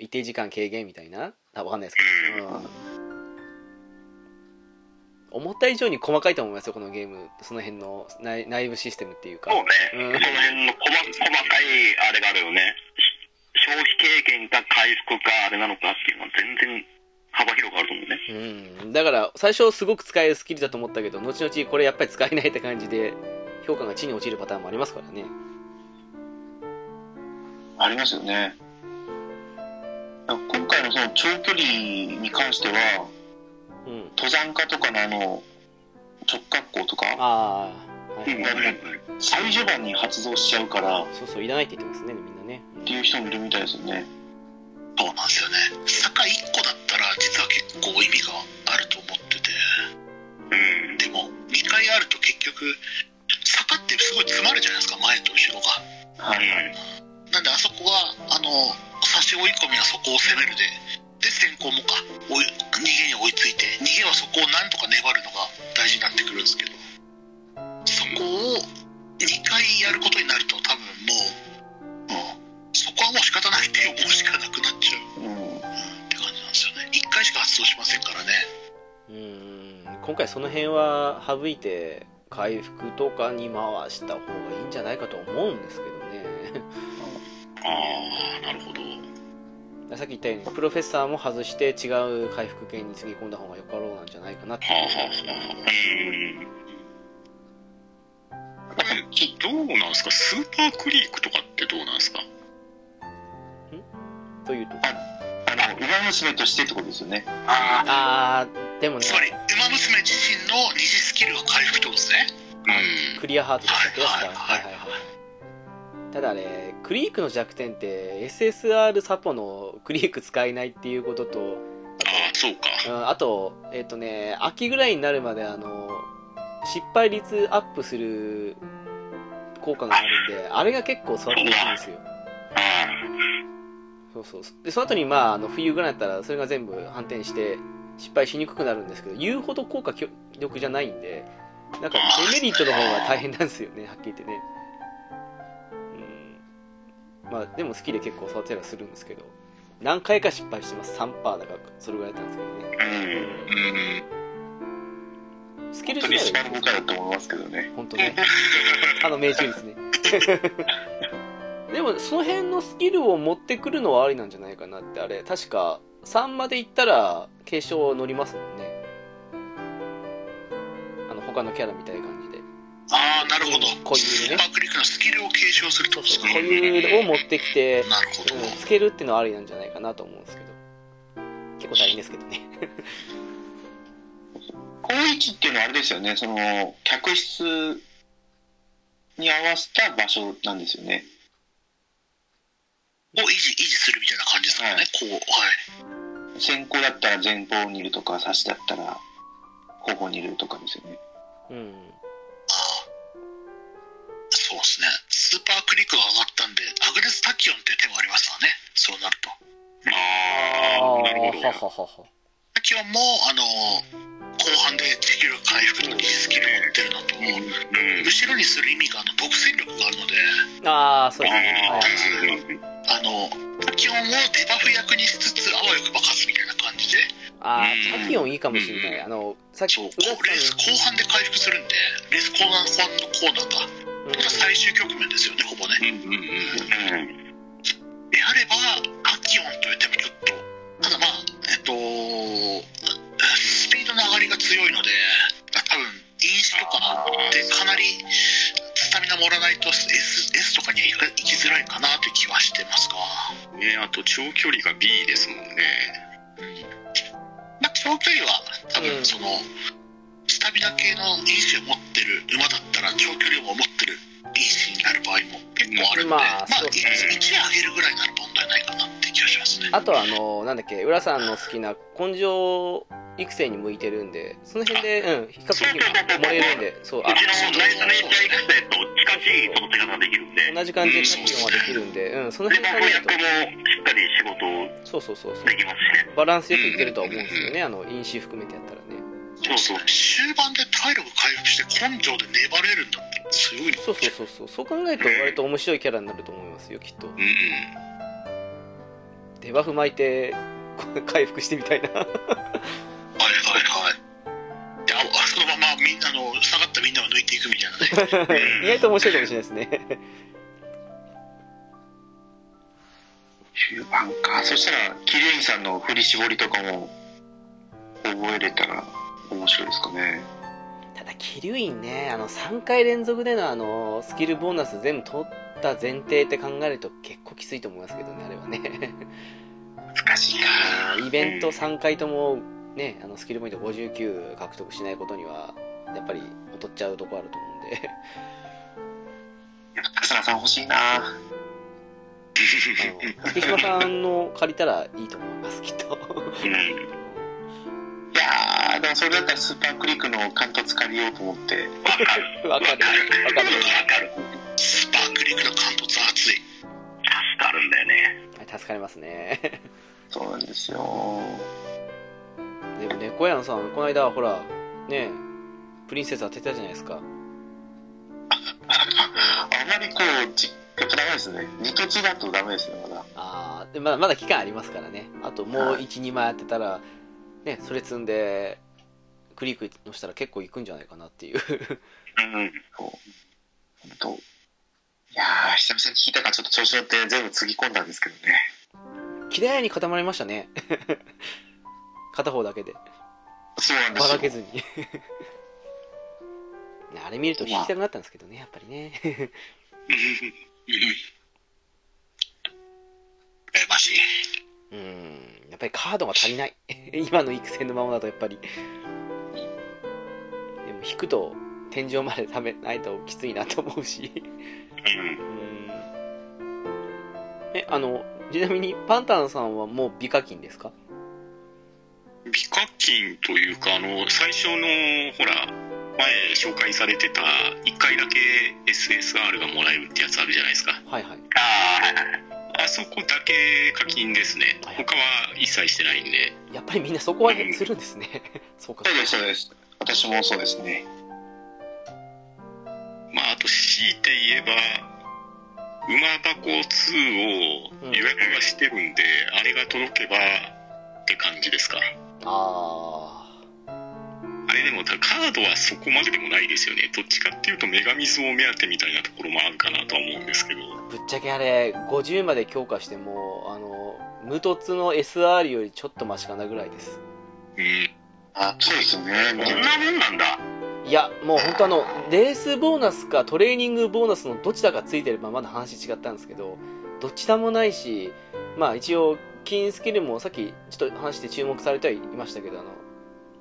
一定時間軽減みたいな？あ、わかんないですけど。うん。思った以上に細かいと思いますよ、このゲーム。その辺の内内部システムっていうか。そうね。うんその辺の細細かいあれがあるよね。消費経験か回復かあれなのかっていうのは全然幅広くあると思うね。うん。だから、最初すごく使えるスキルだと思ったけど、後々これやっぱり使えないって感じで、評価が地に落ちるパターンもありますからね。ありますよね今回のその長距離に関してはうん。登山家とかのあの直角行とか？ああ、はい。最序盤に発動しちゃうからっそうそう、いらないって言ってますね、みんなね。ていう人もいるみたいですよねそうなんですよね。坂1個だったら、実は結構意味があると思ってて。うん。でも、2回あると結局、坂ってすごい詰まるじゃないですか、前と後ろが。はいなんで、あそこは、あの、差し追い込みはそこを攻めるで、で、先行もか、追い逃げに追いついて、逃げはそこをなんとか粘るのが大事になってくるんですけど、そこを2回やることになると、多分もう、うん、そこはもう仕方ないって思うしかなくなっちゃう、うんうん、って感じなんですよね。1回しか発動しませんからね。うーん今回その辺は省いて回復とかに回した方がいいんじゃないかと思うんですけどねああ、なるほど。さっき言ったようにプロフェッサーも外して違う回復系につぎ込んだ方がよかろうなんじゃないかなって。はあはあはうどうなんですか？スーパークリークとかってどうなんですか？というと？あの馬娘としてってことですよね。あーでもね。つまり、馬娘自身の二次スキルが回復ってことですね。うん。クリアハートでしたっけ確かはいはいはいただあれクリークの弱点って SSR サポのクリーク使えないっていうこととああ、そうか。うんあと、えっ、とね、秋ぐらいになるまで、あの、失敗率アップする効果があるんで、あれが結構育てにくいんですよ。あそうそうそう。で、その後に、まあ、あの、冬ぐらいだったら、それが全部反転して、失敗しにくくなるんですけど、言うほど効果強力じゃないんで、なんか、デメリットの方が大変なんですよね、はっきり言ってね。うん。まあ、でも好きで結構育てはするんですけど、何回か失敗してます。3%だから、それぐらいだったんですけどね。あ。うん。スキル本当に自体はスパルボカだと思いますけどね本当ね。あの命中率ね。でもその辺のスキルを持ってくるのはありなんじゃないかなってあれ確か3までいったら継承乗りますもんねあの他のキャラみたいなああ、なるほど。固有でねパークリックのスキルを継承するとですか。固有を持ってきて、なるほど。うん、つけるっていうのはありなんじゃないかなと思うんですけど結構大変ですけどね 高位置っていうのはあれですよね、その、客室に合わせた場所なんですよね。を維持、維持するみたいな感じですかね。はいこう、はい。先行だったら前方にいるとか、差しだったら後方にいるとかですよね。うんですね。スーパークリックが上がったんで、アグレスタキオンっていう手もありますからね。そうなると。ああ、なるほど。ははははタキオンも、あの、後半でできる回復と二次スキル持ってるのと、うん。後ろにする意味があの独占力があるので、ああそうですねあの、タキオンをデバフ役にしつつ、あわよくばかすみたいな感じで、あうんータキオンいいかもしれないあのさっきレース後半で回復するんで、レース後半のコーナーか。これが最終局面ですよね、ほぼね。うんうんうん。であれば、タキオンという手もちょっと、ただまあ、えっと、スピードの上がりが強いので、多分、インシとかってかなりスタミナ盛らないと S, S とかには行きづらいかなという気はしてますが、ね、あと長距離が B ですもんね。まあ、長距離は多うん分その、スタミナ系の因子を持ってる馬だったら長距離を持ってる因子になる場合も結構あるんで、ままあ、あそうです。ね1上げるぐらいなら問題ないかなって気がしますね。あとはあのなんだっけ浦さんの好きな根性育成に向いてるんでその辺でうん比較的盛れるんでそうあうちのナイトネイチャー育成と近しい育て方ができるんで、同じ感じでタキオンはできるんでうんそので、辺まあ、考える翻訳もしっかり仕事をとそうそうそうそう。できますしね。バランスよくいけるとは思うんですよね。あの因子含めてやったら。ねそうそう。終盤で体力回復して根性で粘れるんだってすごいそうそうそうそう。そう考えると割と面白いキャラになると思いますよきっと。うんうん。デバフ巻いて回復してみたいな。はいはいはい。であそのままみんなの下がったみんなを抜いていくみたいなね。意外と面白いかもしれないですね。中盤か。そしたら、キリンさんの振り絞りとかも覚えれたら面白いですかね。ただ桐生院ねあの3回連続でのあのスキルボーナス全部取った前提って考えると結構きついと思いますけどねあれはね難しいか。イベント3回ともねあのスキルポイント59獲得しないことにはやっぱり劣っちゃうとこあると思うんで やっぱ、笠間さん欲しいな 竹島さんの借りたらいいと思いますきっとうん。いやー、でもそれだったらスーパークリックの関東借りようと思って。わかる。わかるわかるわかる。スパークリックの関東熱い助かるんだよね。助かりますねそうなんですよ。でもね小山さんこの間ほらねプリンセス当てたじゃないですかあまりこう、じやっぱダメですね。二突だとダメですね、まだ。あーでまだまだ期間ありますからねあともうはい12枚やってたらねそれ積んでクリックのしたら結構いくんじゃないかなっていう。うん。本当。いやー、久々に聞いたからちょっと調子乗って全部つぎ込んだんですけどね。綺麗に固まりましたね。片方だけで。そうなんですよ。ばらけずに。あれ見ると引きたくなったんですけどねやっぱりね。えマジうん。やっぱりカードが足りない。今の育成のままだとやっぱり引くと天井まで食べないときついなと思うしうん。うんえあのちなみにパンタンさんはもう美課金ですか？美課金というか、あの、最初の、ほら、前紹介されてた、1回だけ SSR がもらえるってやつあるじゃないですか。はいはいああ、あそこだけ課金ですね。他は一切してないんで。やっぱりみんなそこはするんですね そうかそうです、そうです。私もそうですね。まあ、あと強いて言えば、馬箱2を予約はしてるんで、あれが届けばって感じですか。あああれでもたカードはそこまででもないですよね。どっちかっていうと女神像目当てみたいなところもあるかなとは思うんですけど。ぶっちゃけあれ、50まで強化しても、あの、無凸の SR よりちょっとマシかなぐらいです。うん。あ、そうですね。こんなもんなんだ？いや、もう本当あの、レースボーナスかトレーニングボーナスのどちらかついてればまだ話違ったんですけど、どちらもないし、まあ一応、金スキルもさっきちょっと話して注目されてはいましたけど、あの、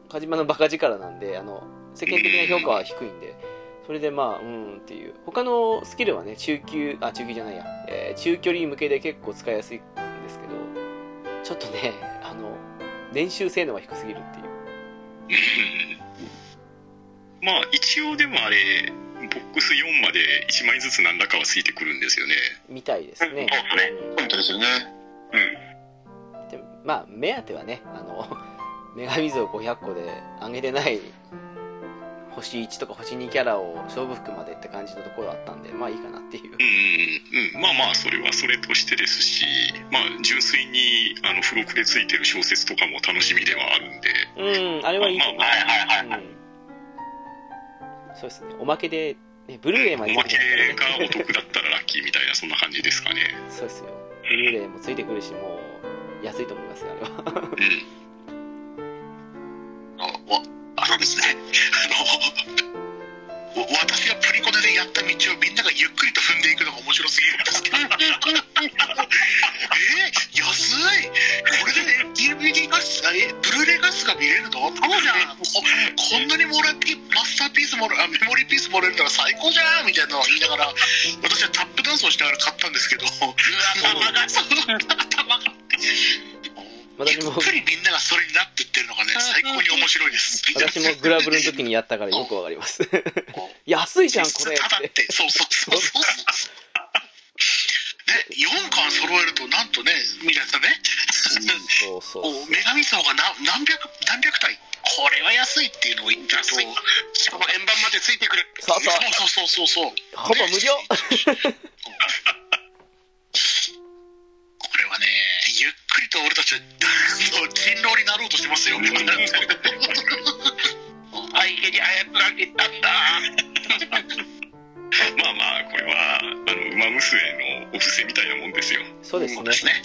カジマのバカ力なんで、あの、世間的な評価は低いんで、それでまあ、うんっていう。他のスキルはね、中級、あ、中級じゃないや、えー中距離向けで結構使いやすいんですけど、ちょっとね、あの、練習性能が低すぎるっていう。まあ一応でもあれ、ボックス4まで1枚ずつ何らかはついてくるんですよね。みたいですね。そうですねポイントですよね。うん。でまあ目当てはねあの女神像500個で上げてない星1とか星2キャラを勝負服までって感じのところあったんでまあいいかなっていううんうんうんうん。まあまあそれはそれとしてですし、まあ純粋にあの付録でついてる小説とかも楽しみではあるんで、うんあれはいいと思う、まあはいはいはい。うんそうですねおまけで、ね、ブルーレイまでおまけついてくるからねがお得だったらラッキーみたいなそんな感じですかね。そうですよブルーレイもついてくるしもう安いと思いますよあれはうん。あ わあのですね、あの、わ私がプリコネでやった道をみんながゆっくりと踏んでいくのが面白すぎるんですけど。えー、安いこれでね、DVD 画質、え、ブルーレイ画質が見れるの？そうじゃんここんなにモラピマスターピースもらあメモリーピースもらえるなら最高じゃんみたいなのを言いながら、私はタップダンスをしながら買ったんですけど、うわ、頭が、頭が。私もゆっくりみんながそれになっていってるのがね、最高に面白いです。私もグラブルの時にやったからよくわかります。安いじゃんこれ。っただって。て、そうそうそうそう。ね、4巻揃えると、なんとね、皆さんね、そうそう女神像が何何百、何百体、これは安いっていうのを言ってると、しかも円盤までついてくる。そうそう。そうそうそうそう。ほぼ無料これはね、ゆっくりと俺たちは、人狼になろうとしてますよ。相手に操られたんだ。まあまあ、これは、あの、馬娘のお布施みたいなもんですよ。そうですねですね。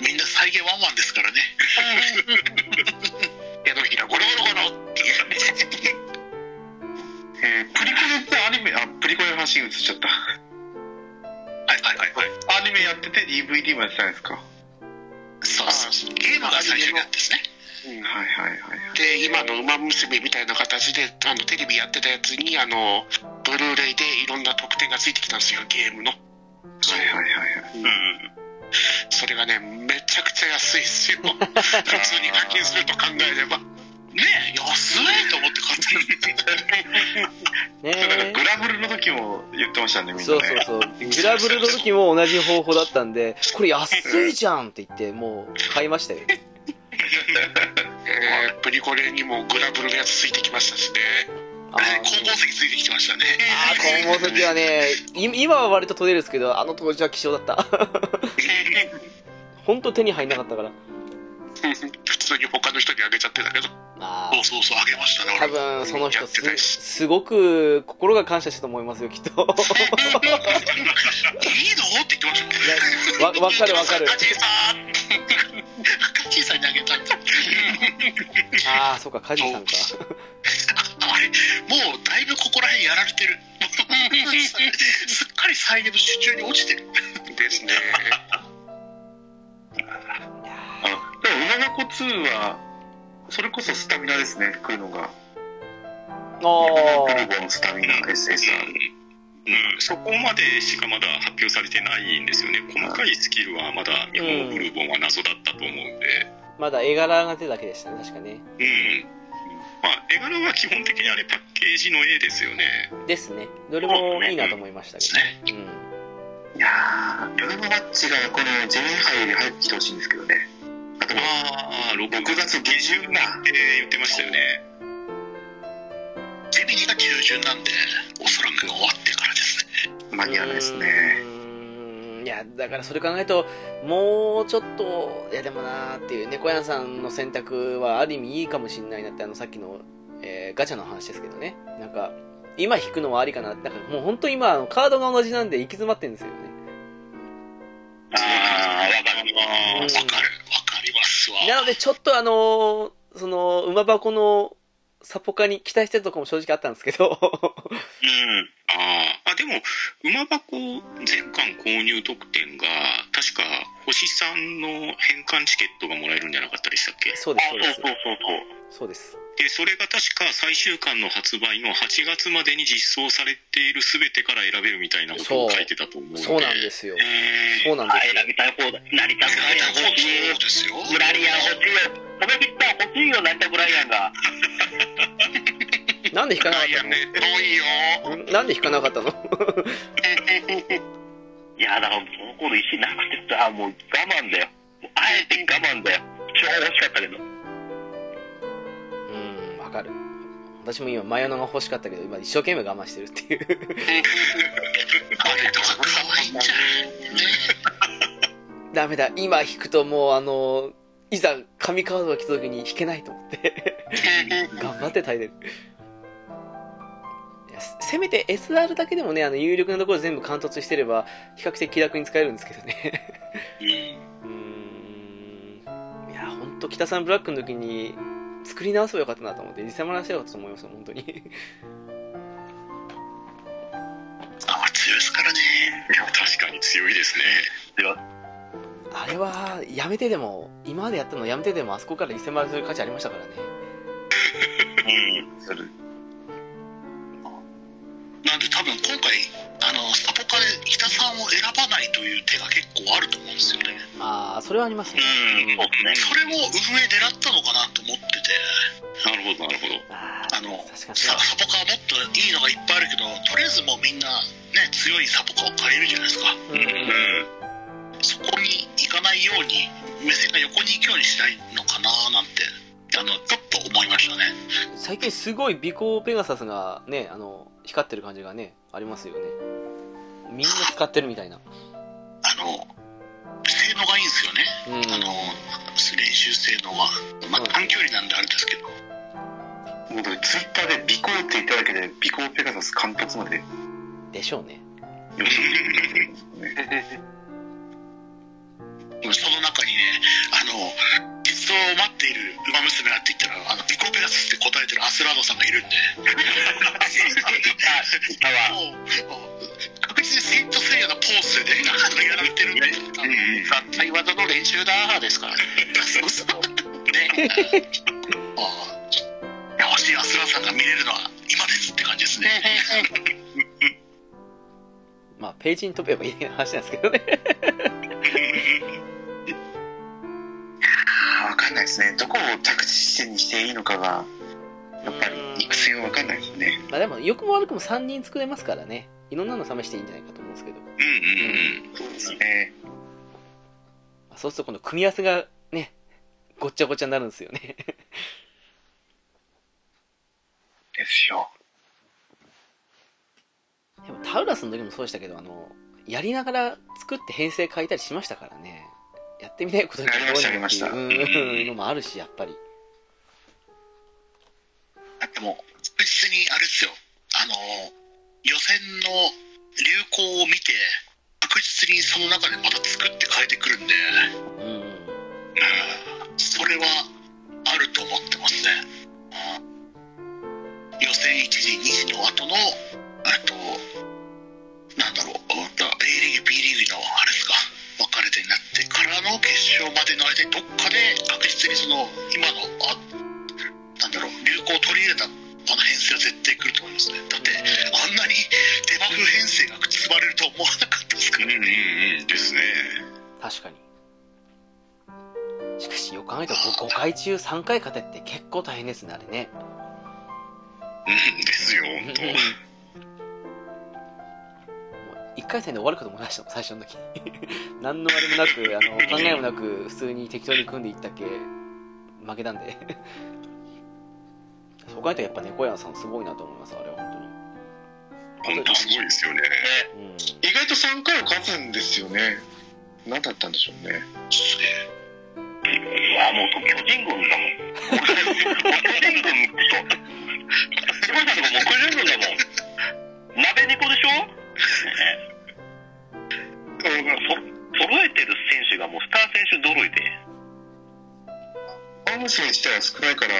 みんな再現ワンワンですからね。手のひらゴロゴロゴロっていうね。えープリコネってアニメ、あ、プリコネの話に移っちゃった。はいはいはいはい。アニメやってて DVD もやってたんですか？そうそうそう。ゲームが最初にあってですね。はいはいはいはい。で、今の馬娘みたいな形で、あの、テレビやってたやつに、あの、ブルーレイでいろんな特典がついてきたんですよ、ゲームの。はいはいはいはい。うん。それがね、めちゃくちゃ安いですよ。普通に課金すると考えれば。ねえ、安いと思って買ってる。ねグラブルの時も言ってましたね、みんなそうね。そうそう。グラブルの時も同じ方法だったんで、これ安いじゃんって言って、もう買いましたよ。えー、プリコレにもグラブルのやつついてきましたしね。あーね光合石ついてきてましたね。あー、今後時はね、い今は割と取れるんですけど、あの当時は希少だった。ほんと手に入んなかったから。普通に他の人にあげちゃってたけど。あそうそうそう、あげましたね、多俺。分その人す、すごく心が感謝したと思いますよ、きっと。いいの？って言ってました。わ、わかるわかる。カジさんさんにあげたんだ。ああ、そうか、カジさんか。あれ、もうだいぶここら辺やられてる。すっかり再現の手中に落ちてる。ですね。あの、でも、馬の子2は、それこそスタミナですね、来るのが。あブルあ、ボンスタミナ SSR。うん、そこまでしかまだ発表されてないんですよね。細かいスキルはまだ日本ブルーボンは謎だったと思うんで。まだ絵柄が出ただけでしたね、確かね。うん。まあ、絵柄は基本的にあれパッケージの絵ですよね。ですね。どれもいいなと思いましたけど。うん。いやー、ルームマッチがこのジェネ杯で入ってきてほしいんですけどね。あと、ああ、6 6月下旬って言ってましたよね。ジェミニが中旬なんで、おそらく終わってからですね。間に合わないですね。いや、だからそれ考えると、もうちょっと、いやでもなーっていう、猫屋さんの選択はある意味いいかもしんないなって、あの、さっきの、えーガチャの話ですけどね。なんか、今引くのはありかな。なんかもう本当に今、カードが同じなんで行き詰まってるんですよね。ああ、わかります。わかる。わかりますわ。なので、ちょっとあのーその、馬箱のサポカに期待してるところも正直あったんですけど、うん。ああ、あ、でも、馬箱全巻購入特典が、確か、星さんの返還チケットがもらえるんじゃなかったでしたっけ？そうです、そうですあそうそう。そうそう。そうです。で、それが確か最終巻の発売の8月までに実装されている全てから選べるみたいなことを書いてたと思うので。そうなんですよ。えー、そうなんですよ。選びたい方だ。なりたくない欲しい。ですよ。ブラリアン欲しいよ。止め切った欲しいよ、成田ブライアンが。なんで引かなかったいやね、遠いよ。なんで引かなかったの？いや、だから、その頃石なくてさ、もう我慢だよ。あえて我慢だよ。超欲しかったけど。うん、わかる。私も今、マヨナが欲しかったけど、今一生懸命我慢してるっていう。あれとか可愛いんじゃん。ね。ダメだ、今引くともうあの、いざ紙カードが来た時に引けないと思って、頑張って耐えてる。いやせせめて SR だけでもね、あの、有力なところ全部貫突してれば、比較的気楽に使えるんですけどね。うん。いや、ほんと、北さんブラックの時に、作り直せばよかったなと思って、実際もらしてよかったと思いますよ、本当に。あ、強いですからね。いや確かに強いですね。あれは、やめてでも、今までやったのやめてでも、あそこから1000万する価値ありましたからね。うん。する。なんで多分今回、あの、サポカで北さんを選ばないという手が結構あると思うんですよね。ああ、それはありますね。うん、そうですね。それも運営狙ったのかなと思ってて、なるほど、なるほど。ああの確かにさサポカはもっといいのがいっぱいあるけど、とりあえずもうみんな、ね、強いサポカを借りるじゃないですか。うんうんうん。そこに行かないように、目線が横に行くようにしたいのかななんて、あの、ちょっと思いましたね。最近すごいビコペガサスがね、あの、光ってる感じがね、ありますよね。みんな使ってるみたいな。あの、性能がいいんですよね。うん。あの、練習性能が。まあ、短距離なんであれですけど。僕、ツイッターでビコーって言っただけで、ビコーペガサス貫突まででしょうね。その中にね、あの、を待っている馬娘だって言ったら、あの、ピコペガスって答えてるアスラードさんがいるんで。確実にセイントセイヤのポーズで、やられてるんで、合体技の練習だですから。そうそう。ね。ああ、欲しいアスラードさんが見れるのは今ですって感じですね。まあ、ページに飛べばいい話なんですけどね。あーわかんないですね。どこを着地地点にしていいのかが、やっぱり育成はわかんないですね。まあでも、良くも悪くも3人作れますからね。いろんなの試していいんじゃないかと思うんですけど。うんうんうん。そうですね。まあそうすると、この組み合わせがね、ごっちゃごちゃになるんですよね。ですよ。でも、タウラスの時もそうでしたけど、あの、やりながら作って編成変えたりしましたからね。やってみたいことにありましたどうにもっていうあうんのもあるし、やっぱり。でも、確実にあれですよ、あの、予選の流行を見て、確実にその中でまた作って変えてくるんで、うん。うん。それはあると思ってますね。予選1時、2時の後の、あと、なんだろう、A リーグ、B リーグのあれですか、分かれてになってからの決勝までの間にどっかで確実にその、今の、あなんだろう、流行を取り入れたあの編成は絶対来ると思いますね。だって、あんなにデバフ編成が包まれると思わなかったですからうんうんね。うんですね。確かに。しかし、よく考えたら 5, 回中3回勝てって結構大変ですね、あれね。うんですよ、本当。1回戦で終わるかと思いましたもん、最初の時。何のあれもなく、あの、考えもなく、普通に適当に組んでいったっけ、負けたんで。そう考えたらやっぱ猫屋さんすごいなと思います、あれは本本当すごいですよね。当に。うん。意外と3回は勝つんですよね。何だったんでしょうね。いや、もう巨人軍だもん。俺 巨人軍ってそう。柴田さんとかもう食えるんだもん。鍋猫でしょ？ねそ揃えてる選手がもうスター選手揃いで。アームス自体は少ないから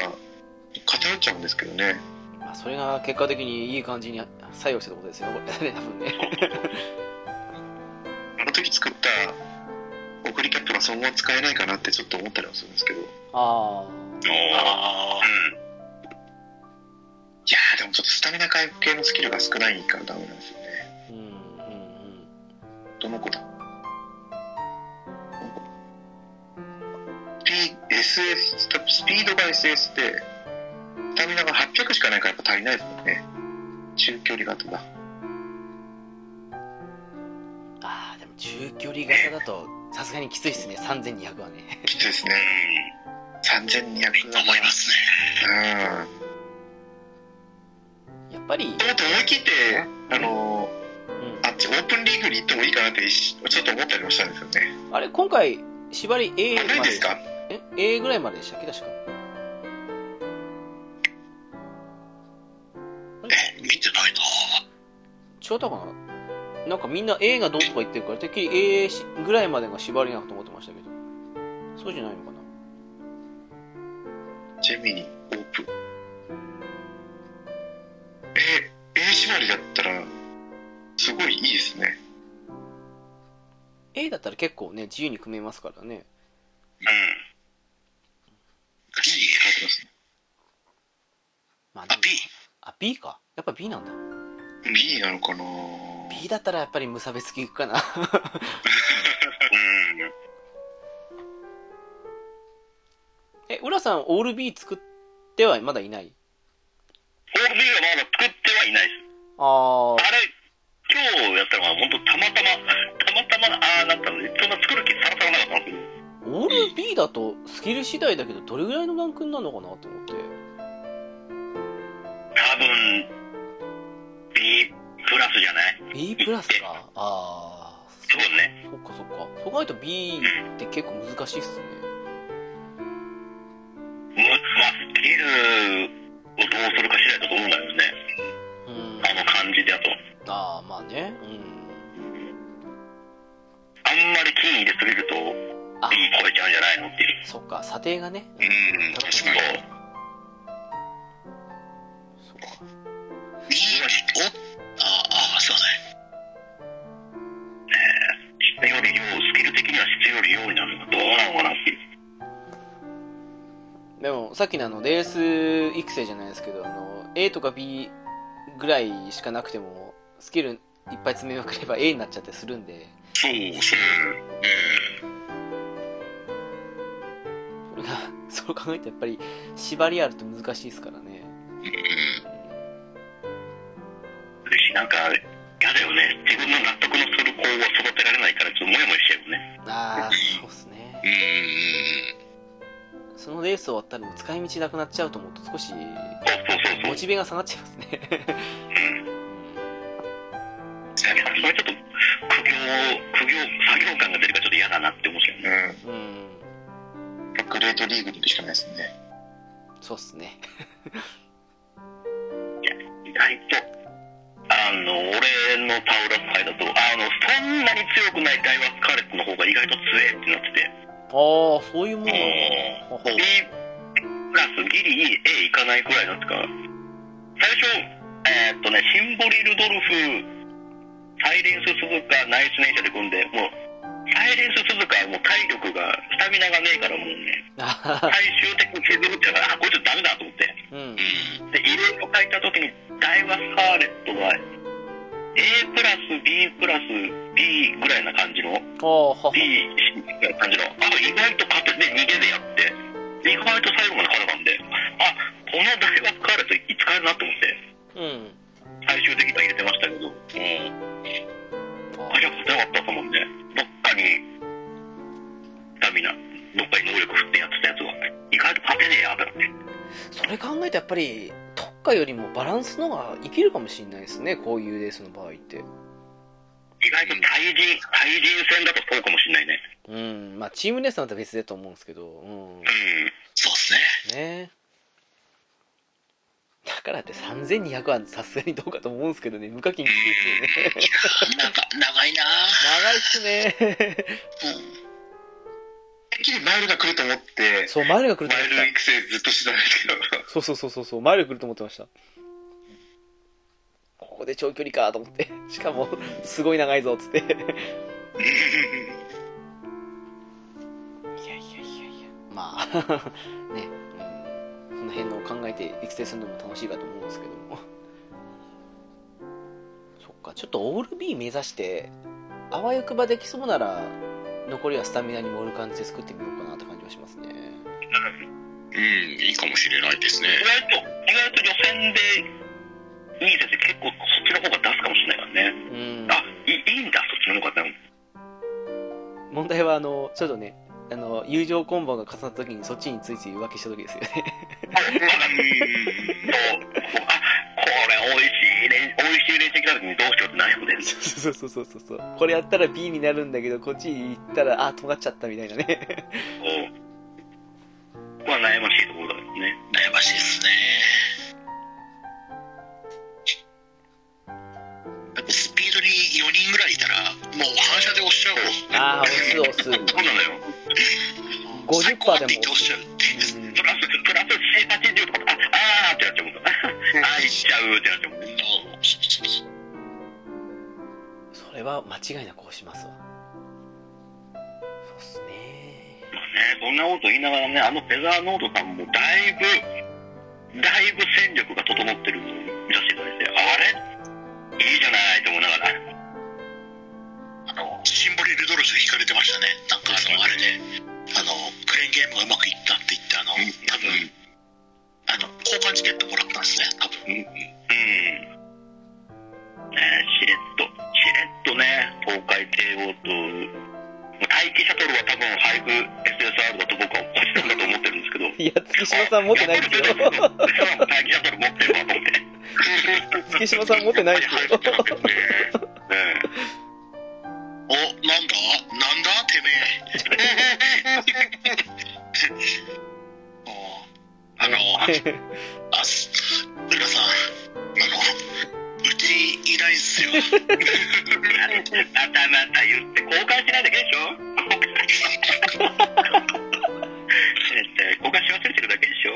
偏っちゃうんですけどねまあ、それが結果的にいい感じに作用してることですよね、これね、多分ね。あの時作った送りキャップがそのまま使えないかなってちょっと思ったりもするんですけどいああうん。やーでもちょっとスタミナ回復系のスキルが少ないからダメなんですよ。どの子 SS スピードが SS でスタミナが800しかないからやっぱ足りないですもんね。中距離型だ。ああ、でも中距離型だと、さすがにきついっすね、3200はね。きついですね。3200あ、いいと思いますね。うん。やっぱり、もっと思い切ってあのちオープンリーグに行ってもいいかなってちょっと思ったりもしたんですよねあれ、今回、縛り A まで。いですか？え ?A ぐらいまででしたっけ？確か。え、見てないな違ったかな？なんかみんな A がどうとか言ってるから、てっきり A ぐらいまでが縛りなのと思ってましたけど。そうじゃないのかな？ジェミニオープンえ A 縛りだったらすごいいいですね A だったら結構ね、自由に組めますからね。うん。難しい。書いてますねまあ、あ、B？あ、B か。やっぱ B なんだ。B なのかな？B だったらやっぱり無差別級かな。うん。え、浦さん、オール B 作ってはまだいない？オール B はまだ作ってはいないです。あーあれ、今日やったのは本当たまたま、たまたまああなったので、そんな作る気さらさらなかったんですオール B だとスキル次第だけど、どれぐらいのランクになるのかなと思って。多分、B プラスじゃない？B プラスか。あー。多分ね。そっかそっか。そう考えると B って結構難しいっすね。むまあ、スキルをどうするか次第だと思うんだよね。うん。あの感じだと。あー、まあね。うん。あんまり金入れすぎると、あ B 超えちゃうんじゃないのっていう。そっか、査定がね。うん、確かそう。に。そっか。B お、あ、あ、すいません。質より量、スキル的には質より量になるのかどうなのかなっていう。でも、さっきのあの、レース育成じゃないですけど、あの、A とか B ぐらいしかなくても、スキルいっぱい詰めまくれば A になっちゃってするんで、そう、それが、そう考えるとやっぱり、縛りあると難しいですからね。うん。うん。嬉しい。なんか、嫌だよね。自分の納得のする子を育てられないから、ちょっとモヤモヤしちゃうよね。あー、そうっすね。うん。そのレース終わったら使い道なくなっちゃうと思うと少し。モチベが下がっちゃいますね。うん。それちょっと、苦行、苦行、作業感が出るからちょっと嫌だなって思っちゃうね。うんうん。グレートリーグに行くしかないですねそうっすね。意外と、あの、俺のタウラス界だと、あの、そんなに強くないダイワスカーレットの方が意外と強えってなってて、あー、そういうものなのか。B プラスギリ A いかないくらいなんですか、最初、えーっとね、シンボリルドルフ、サイレンス鈴鹿、ナイスネイチャーで組んで、もう、サイレンス鈴鹿はもう体力が、スタミナがねえからもうね、あ 最終的に削るってから、あ、こいつダメだと思って。ーうん。うん。で、いろいろ書いたときに、ダイワスカーレットは、A プラス B プラス B ぐらいな感じの、B、C ぐらいな感じの、あ、意外と勝てて、逃げでやって、意外と最後まで勝てたんで、あ、このダイワスカーレットいつ使えるなと思って、うん。最終的には入れてましたけど、うん。あ、やっぱ強かったと思うんで、どっかに、スタミナ、どっかに能力振ってやってたやつが、意外と勝てねえや、ってなって。それ考えるとやっぱり、特化よりもバランスの方が生きるかもしれないですね、こういうレースの場合って。意外と対人、対人戦だとそうかもしれないね。うん。まあ、チームレースなんて別だと思うんですけど、うん。そうですね。ねだからって3200はさすがにどうかと思うんですけどね、無課金きついですよね。なんか、長いな長いっすね。うん。てっきりマイルが来ると思って、そう、マイルが来るとマイ思ってル育成ずっとしてたんですけど、た。そうそうそうそうマイル来ると思ってました。ここで長距離かと思って。しかも、すごい長いぞ、つって。いやいやいやいや。まあ、ね、の辺のを考えて育成するのも楽しいかと思うんですけども。そっか、ちょっとオール B 目指して、あわよくばできそうなら、残りはスタミナに盛る感じで作ってみようかなって感じはしますね。うん、いいかもしれないですね。意外と、意外と予選でいい先生結構そっちの方が出すかもしれないからね。うん。あ、いいいいんだ、そっちの方がね。問題は、あの、ちょっとね、あの、友情コンボが重なった時にそっちについつい浮気した時ですよね。これ美味しいね、美味しい練習来た時にどうしようって悩んでる。そうそうそうそうそう。これやったら B になるんだけど、こっちに行ったら、あ、尖っちゃったみたいなね。そう。こ間違いなく押しますわ。そうっすね。そんなこと言いながらね、あのフェザーノートさんもだいぶ、だいぶ戦力が整ってるのを見させていただいて、あれ？いいじゃないと思いながら。あの、シンボリルドロス引かれてましたね。なんかあの、あれで、あの、クレーンゲームがうまくいったって言って、あの、多分、あの、交換チケットもらったんですね、多分。うん。ねしれっと、しれっとね、東海帝王と、待機シャトルは多分、配布 SSR だと僕は星なんだと思ってるんですけど、いや、月島さん持ってないですよ。待機シャトル持ってるわと思って。月島さん持ってないですよ。ねお、なんだ？なんだ？てめえ。おあの、あ、す、浦さん、あの、うちいないっすよ。またまた言って交換しないだけでしょ？交換し忘れてるだけでしょ？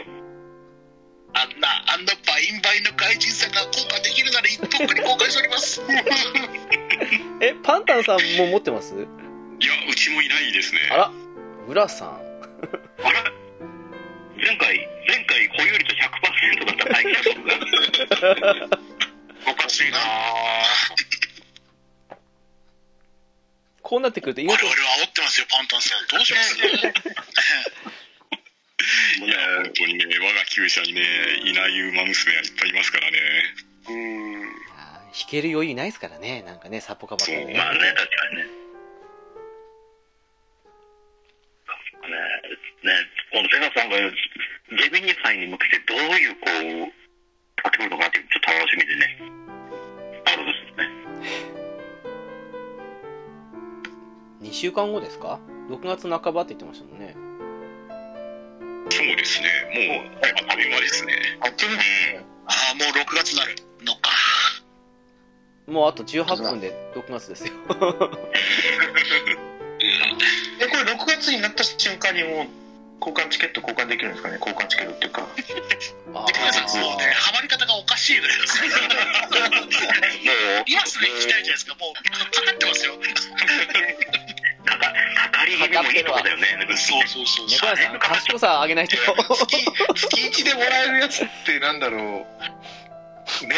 あんな、あんなバインバインの外人さんが交換できるならとっくに交換しております。え、パンタンさんも持ってます？いや、うちもいないですね。あら、浦さん。あら前回、前回保有率100%だった待機シャトルが。おかしいなこうなってくると意我外と、々は煽ってますよ、パンタンさん。どうします？いや、本当にね、我が厩舎にね、いない馬娘はいっぱいいますからね。うん。あー弾ける余裕ないですからね。なんかね、サポカバカでね。まあね、確かにね。ね、ね、このセガさんがジェミニ杯に向けてどういう、こう、やってくるのかなって、ちょっと楽しみでね。2週間後ですか ?6 月半ばって言ってましたもんね。そうですね、もう、あっという間ですね。あっという間。ああ、もう6月になるのか。もうあと18分で6月ですよ。え、これ6月になった瞬間にもう、交換チケット交換できるんですかね？交換チケットっていうか。あで、皆さん、もうね、ハマり方がおかしいぐらいです。もう、今すぐ行きたいじゃないですか。もう、かかってますよ。かか、かかり気味もいいとこだよね。そうそうそうそう。猫屋さん、賢さ上げないと。月、月1でもらえるやつってなんだろう。ね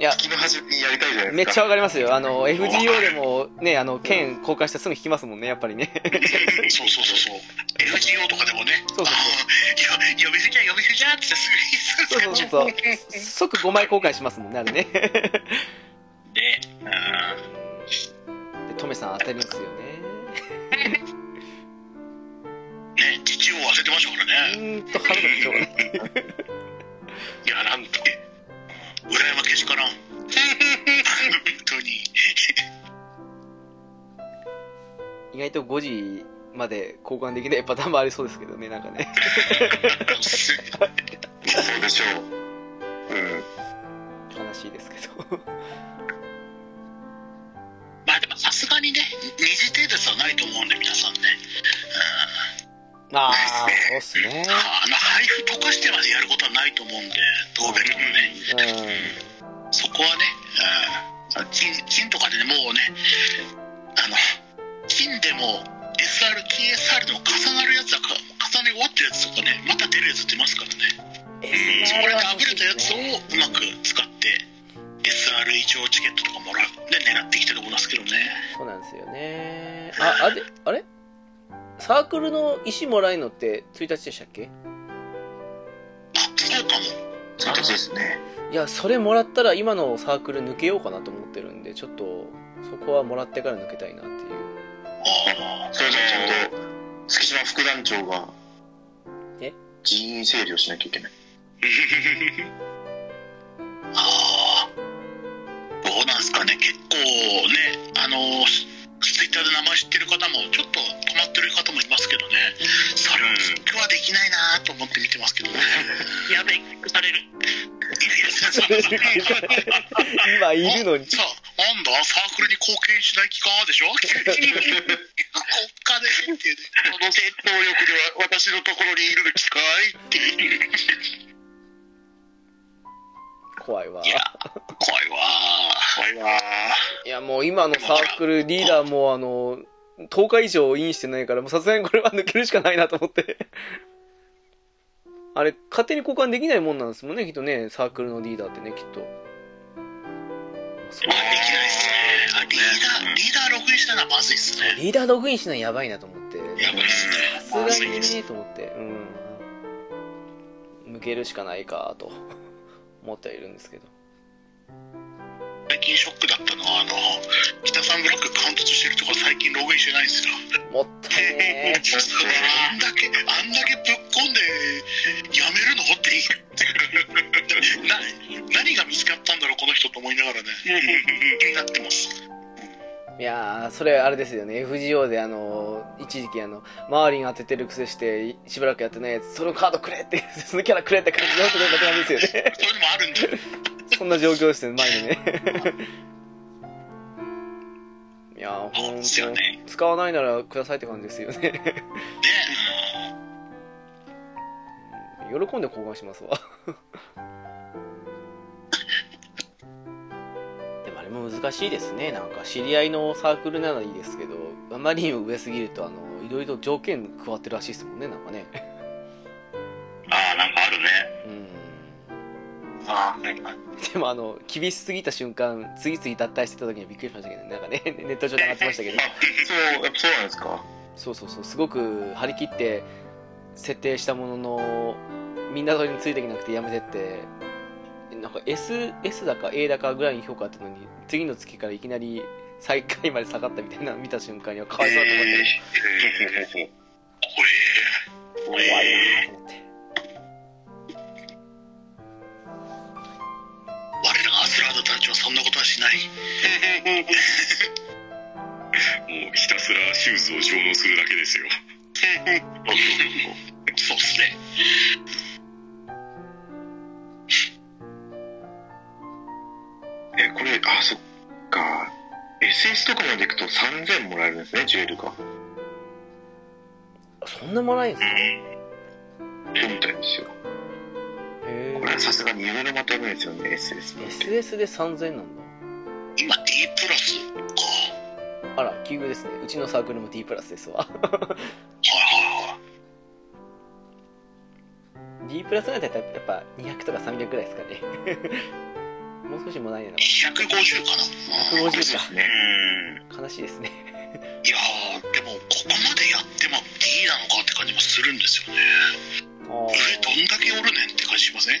いや、月の初めにやりたいじゃないめっですか。ちゃわかりますよ。あの、FGO でもね、あの、剣交換してすぐ引きますもんね、やっぱりね。そうそうそうそう。FGO とかでもね、そうそうそう呼び捨てじゃ呼び捨てじゃってすぐそうそうそうそう。即5枚交換しますもんね、あれね。で、で、トメさん当たりますよね。ね、父を忘れてましたからね。うーんと、春のしょうがない。いや、なんと。裏山けしからん。本当に。意外と5時まで交換できないパターンもありそうですけどね、なんかね。そうでしょう。うん。悲しいですけど。まあでもさすがにね、二次程度はないと思うんで、皆さんね。ああ、そうっすね。あの、配布溶かしてまでやることはないと思うんで、ドーベルもね。うそこはね、うん、金金とかでね、もうね、あの、金でも SR、金 SR でも重なるやつはか、重ね終わってるやつとかね、また出るやつ出ますからね。ん。そこであぶれたやつをうまく使って、SR 以上チケットとかもらって狙ってきてると思いますけどね。そうなんですよね。あ、あれ、あれ？サークルの石もらえるのって1日でしたっけ？あ、そうかも。1日ですね。いや、それもらったら今のサークル抜けようかなと思ってるんで、ちょっと、そこはもらってから抜けたいなっていう。あそれじゃちゃんと、月島副団長が、え？人員整理をしなきゃいけない。ああ、どうなんすかね、結構ね、あの、ツイッターで名前知ってる方も、ちょっと止まってる方もいますけどね、それを今日はできないなと思って見てますけどね。やべえ、される。今いるのに。さあ、なんだ、サークルに。貢献しない気かでしょ。国家でっていうね。その戦闘力では私のところに。いる気かいっていう。怖いわ。いや、怖いわ怖いわいや、もう今のサークルリーダーもあの、10日以上インしてないから、もうさすがにこれは抜けるしかないなと思って。あれ、勝手に交換できないもんなんですもんね、きっとね、サークルのリーダーってね、きっと。そうあ、できないっすね。あ、リーダー、リーダーログインしたのはまずいっすね。リーダーログインしないのやばいなと思って。やばいっすね。さすがにね、と思って、うん。抜けるしかないか、と思ってはいるんですけど。最近ショックだったのは、あの、北さんブラック貫突してるとこ最近ログインしてないんですよ。もったいねえ。あんだけ、あんだけぶっ込んで、やめるのって言ってな、何が見つかったんだろう、この人と思いながらね、気になってます。いやー、それあれですよね。FGO であの、一時期あの、周りが当ててる癖して、しばらくやってないやつ、そのカードくれって、そのキャラくれって感じで、本当にだけなんですよね。そういうのもあるんで、そんな状況ですね、前にね。いやー、ほんと、ね。使わないならくださいって感じですよね。ね、喜んで交換しますわ。もあれも難しいですね。なんか知り合いのサークルならいいですけど、あまりにも上すぎると、あの、いろいろ条件加わってるらしいですもんね、なんかね。ああ、なんかあるね。うん。ああ、はい。でもあの、厳しすぎた瞬間、次々脱退してた時にはびっくりしましたけどね、なんかね、ネット上で上がってましたけど、そう、やっぱそうなんですか。そうそうそう、すごく張り切って設定したものの、みんなそれについていけなくてやめてって、なんか S、S だか A だかぐらいに評価あったのに、次の月からいきなり最下位まで下がったみたいなの見た瞬間にはかわいそうだと思って、これ、怖いなと思って。我らがアスラー。ドたちはそんなことはしない。もうひたすらシュー。ズを上納するだけですよ。ですね、ジュエルが。そんなもらえんすか？そうみたいですよ。へこれはさすがに夢のまたないですよね、SS え。なんて。SS で3000なんだ。今 D プラスか。あら、奇遇ですね。うちのサークルも D プラスですわ。D プラスなんてやっぱ200とか300ぐらいですかね。もう少しもないね150かな。150ですか。ね。悲しいですね。ここまでやっても D なのかって感じもするんですよね。あ上どんだけおるねんって感じしません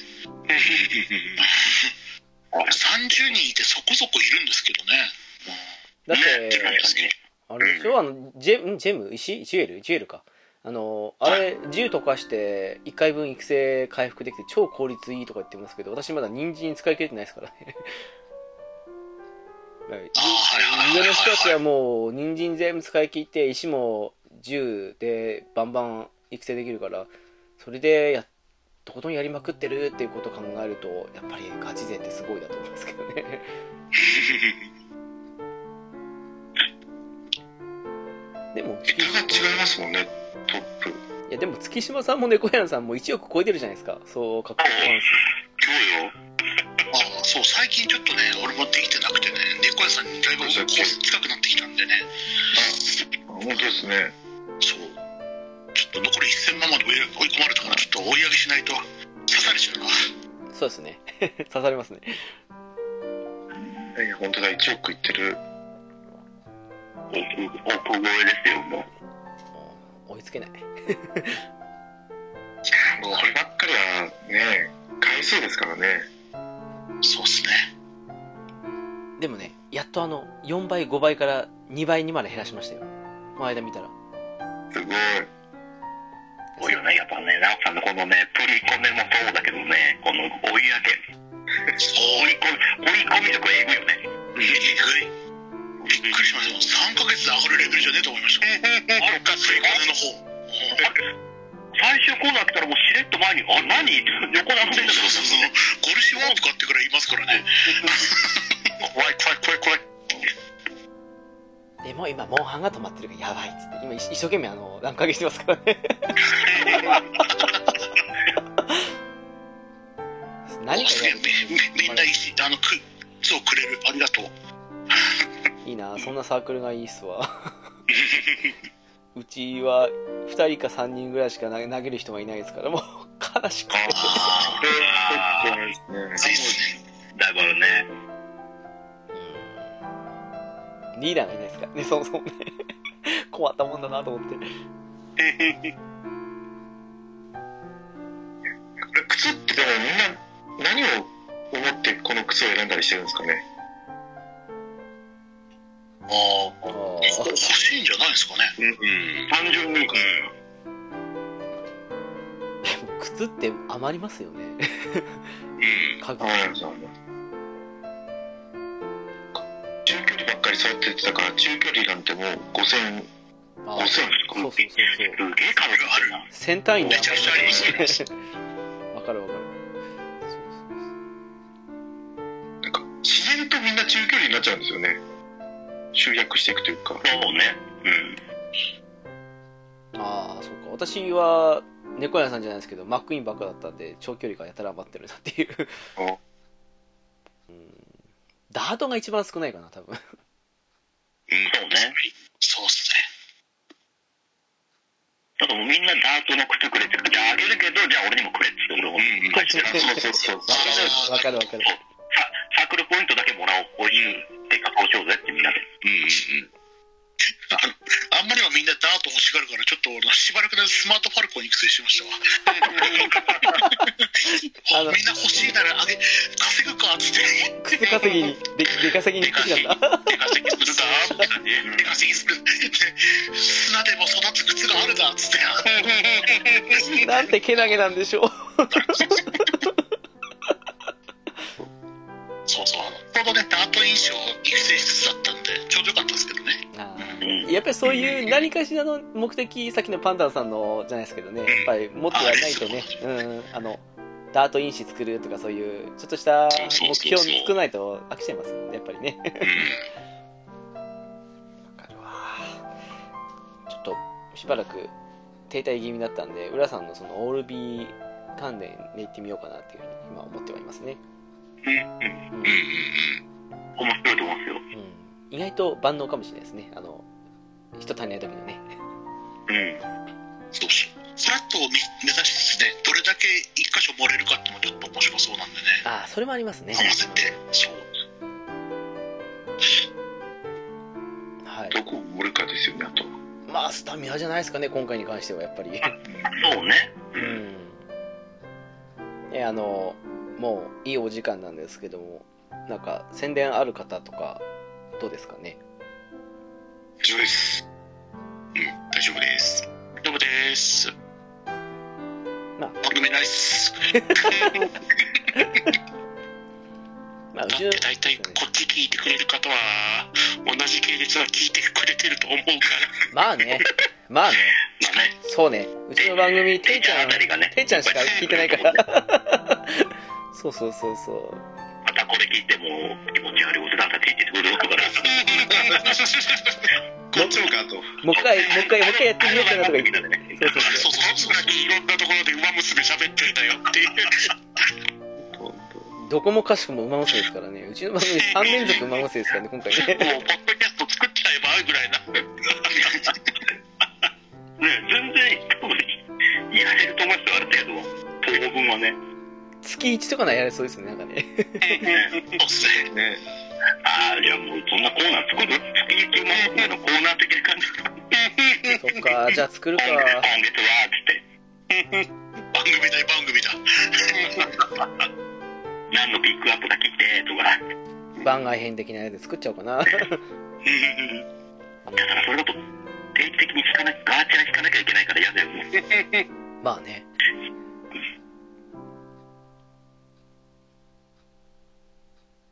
?30 人いてそこそこいるんですけどね。だってね。あれでしょ？あの、ジェんジェム？石？ジュエル？ジュエルか。あの、あれ、銃溶かして、1回分育成回復できて超効率いいとか言ってますけど、私まだ人参使い切れてないですからね。上の人たちはもう、人参全部使い切って、石も銃でバンバン育成できるから、それでや、とことんやりまくってるっていうことを考えるとやっぱりガチ勢ってすごいだと思いますけどね。でも桁が違いますもんね、トップ。いやでも月島さんも猫屋さんも1億超えてるじゃないですか。そう獲得ファンそうよ。ああ、そう、最近ちょっとね、俺もできてなくてね、猫屋さんにだいぶ近くなってきたんでね、本当ですね。そう。ちょっと残り1000万まで追い込まれたから、ちょっと追い上げしないと刺されちゃうな。数そうですね 刺されますねえ本当だ、1億いってる。億億超えですよ、もう。もう追いつけない こればっかりはね、回数ですからね。そうっすね。でもねやっとあの4倍5倍から2倍にまで減らしましたよ。この間見たら。すごい。すごいよね、やっぱね、ナオさんのこのね、プリコネもそうだけどね、この追い上げ、追い込み、追い込み力えぐいよね。えぐい。びっくりしました。3ヶ月で上がるレベルじゃねえと思いました。あっかプリコネの方。最終コーナー来たらもうしれっと前に、あ、何？って横並んでんだけどそうそうそう。ゴルシワンとかってくらい言いますからね。怖い怖い怖い怖い。でも今モンハンが止まってるからやばいっつって今一一生懸命あの乱掛けしてますからね 何かやるみんないいし、あの、く、そうくれる。ありがとう。いいなそんなサークルがいいっすわ うちは2人か3人ぐらいしか投げる人がいないですからもう 悲しくて。だからね、うんリーダーがいないですからねそもそもね 困ったもんだなと思ってこれ靴ってでもみんな何を思ってこの靴を選んだりしてるんですかね。ああ、あ欲しいんじゃないですかね。うん。単純に、ーでも靴って余りますよねうん。家具。中距離ばっかり触っててたから、中距離なんてもう5000、あ5000そうそうそうそうすげえ数があるな。1000単位でめちゃくちゃありますよわかるわかるなんか自然とみんな中距離になっちゃうんですよね。集約していくというか。そうね。うん。ああそうか私は猫屋さんじゃないですけどマックイーンばっかだったんで長距離がやたら余ってるなっていうあうんダートが一番少ないかな多分そうね。そうっすね。ただもうみんなダートの靴くれって言うからじゃああげるけど、じゃあ俺にもくれって言うんそうそうそう。わかるわかるわかるササークルポイントだけもらおう。おいしいって加工しようぜってみんなで。うんうんあのあんまりはみんなダート欲しがるから、ちょっと俺しばらくでスマートファルコン育成しましたわ。みんな欲しいならあげ、稼ぐかっつって。靴稼ぎにで出稼ぎに行ってきたんだ出稼ぎするかって感じ出稼ぎする。で 砂でも育つ靴があるだっつって。なんてけなげなんでしょうちょうどね、ダート印象育成しつつだったんで、ちょうどよかったですけどね。あやっぱりそういう何かしらの目的さっきのパンダンさんのじゃないですけどね。やっぱり持ってやらないとね。うん。あのダート因子作るとかそういうちょっとした目標を作らないと飽きちゃいますもんねやっぱりね。わかるわちょっとしばらく停滞気味だったんで浦さんのそのオールビー関連で行ってみようかなっていうふうに今思ってはいますね、うんうん。うんうん面白いと思うんですよ。うん、意外と万能かもしれないですねあの人足りない時にねうん。そうそう。フラットを目指しつつね、どれだけ一箇所盛れるかってもちょっと面白そうなんでね。ああそれもありますね合わせて。そう。はいどこを盛るかですよね、あと。まあスタミナじゃないですかね今回に関してはやっぱりそうね。うんねあのもういいお時間なんですけどもなんか宣伝ある方とかどうですかね？大丈夫です。うん、大丈夫です。大丈夫です。まあ番組ないっす。まあうちのだって大体こっち聞いてくれる方は同じ系列は聞いてくれてると思うからまあねまあね、まあね、そうね。うちの番組、ていちゃんていちゃんしか聞いてないから。そうそうそうそう。またこれ聞いても気持ち悪いおじさんたちって言ってくるから。こっちもかと。もう一回、もう一回、もう一回やってみようかなとか言って。みんなでねそうそう。そうそう。そう、さっきいろんなところで馬娘喋ってたよっていう。どこもかしこも馬娘ですからね。う。ちの番組3連続馬娘ですからね、今回ね。もう、ポッドキャスト作っちゃえばぐらいな。ね、全然、やれると思いますよ、ある程度。当分はね。月1とかならやれそうですね、なんかね。そうっすね。ね。ああ、じゃあもうそんなコーナー作る？月一馬娘のコーナー的な感じ。そっか、じゃあ作るか。今月は、つって。番組だよ、番組だ。何のピックアップが来て、とか。番外編的なやつ作っちゃおうかな。だからそれだと、定期的に聞かな、ガーチャー聞かなきゃいけないから嫌だよね。まあね。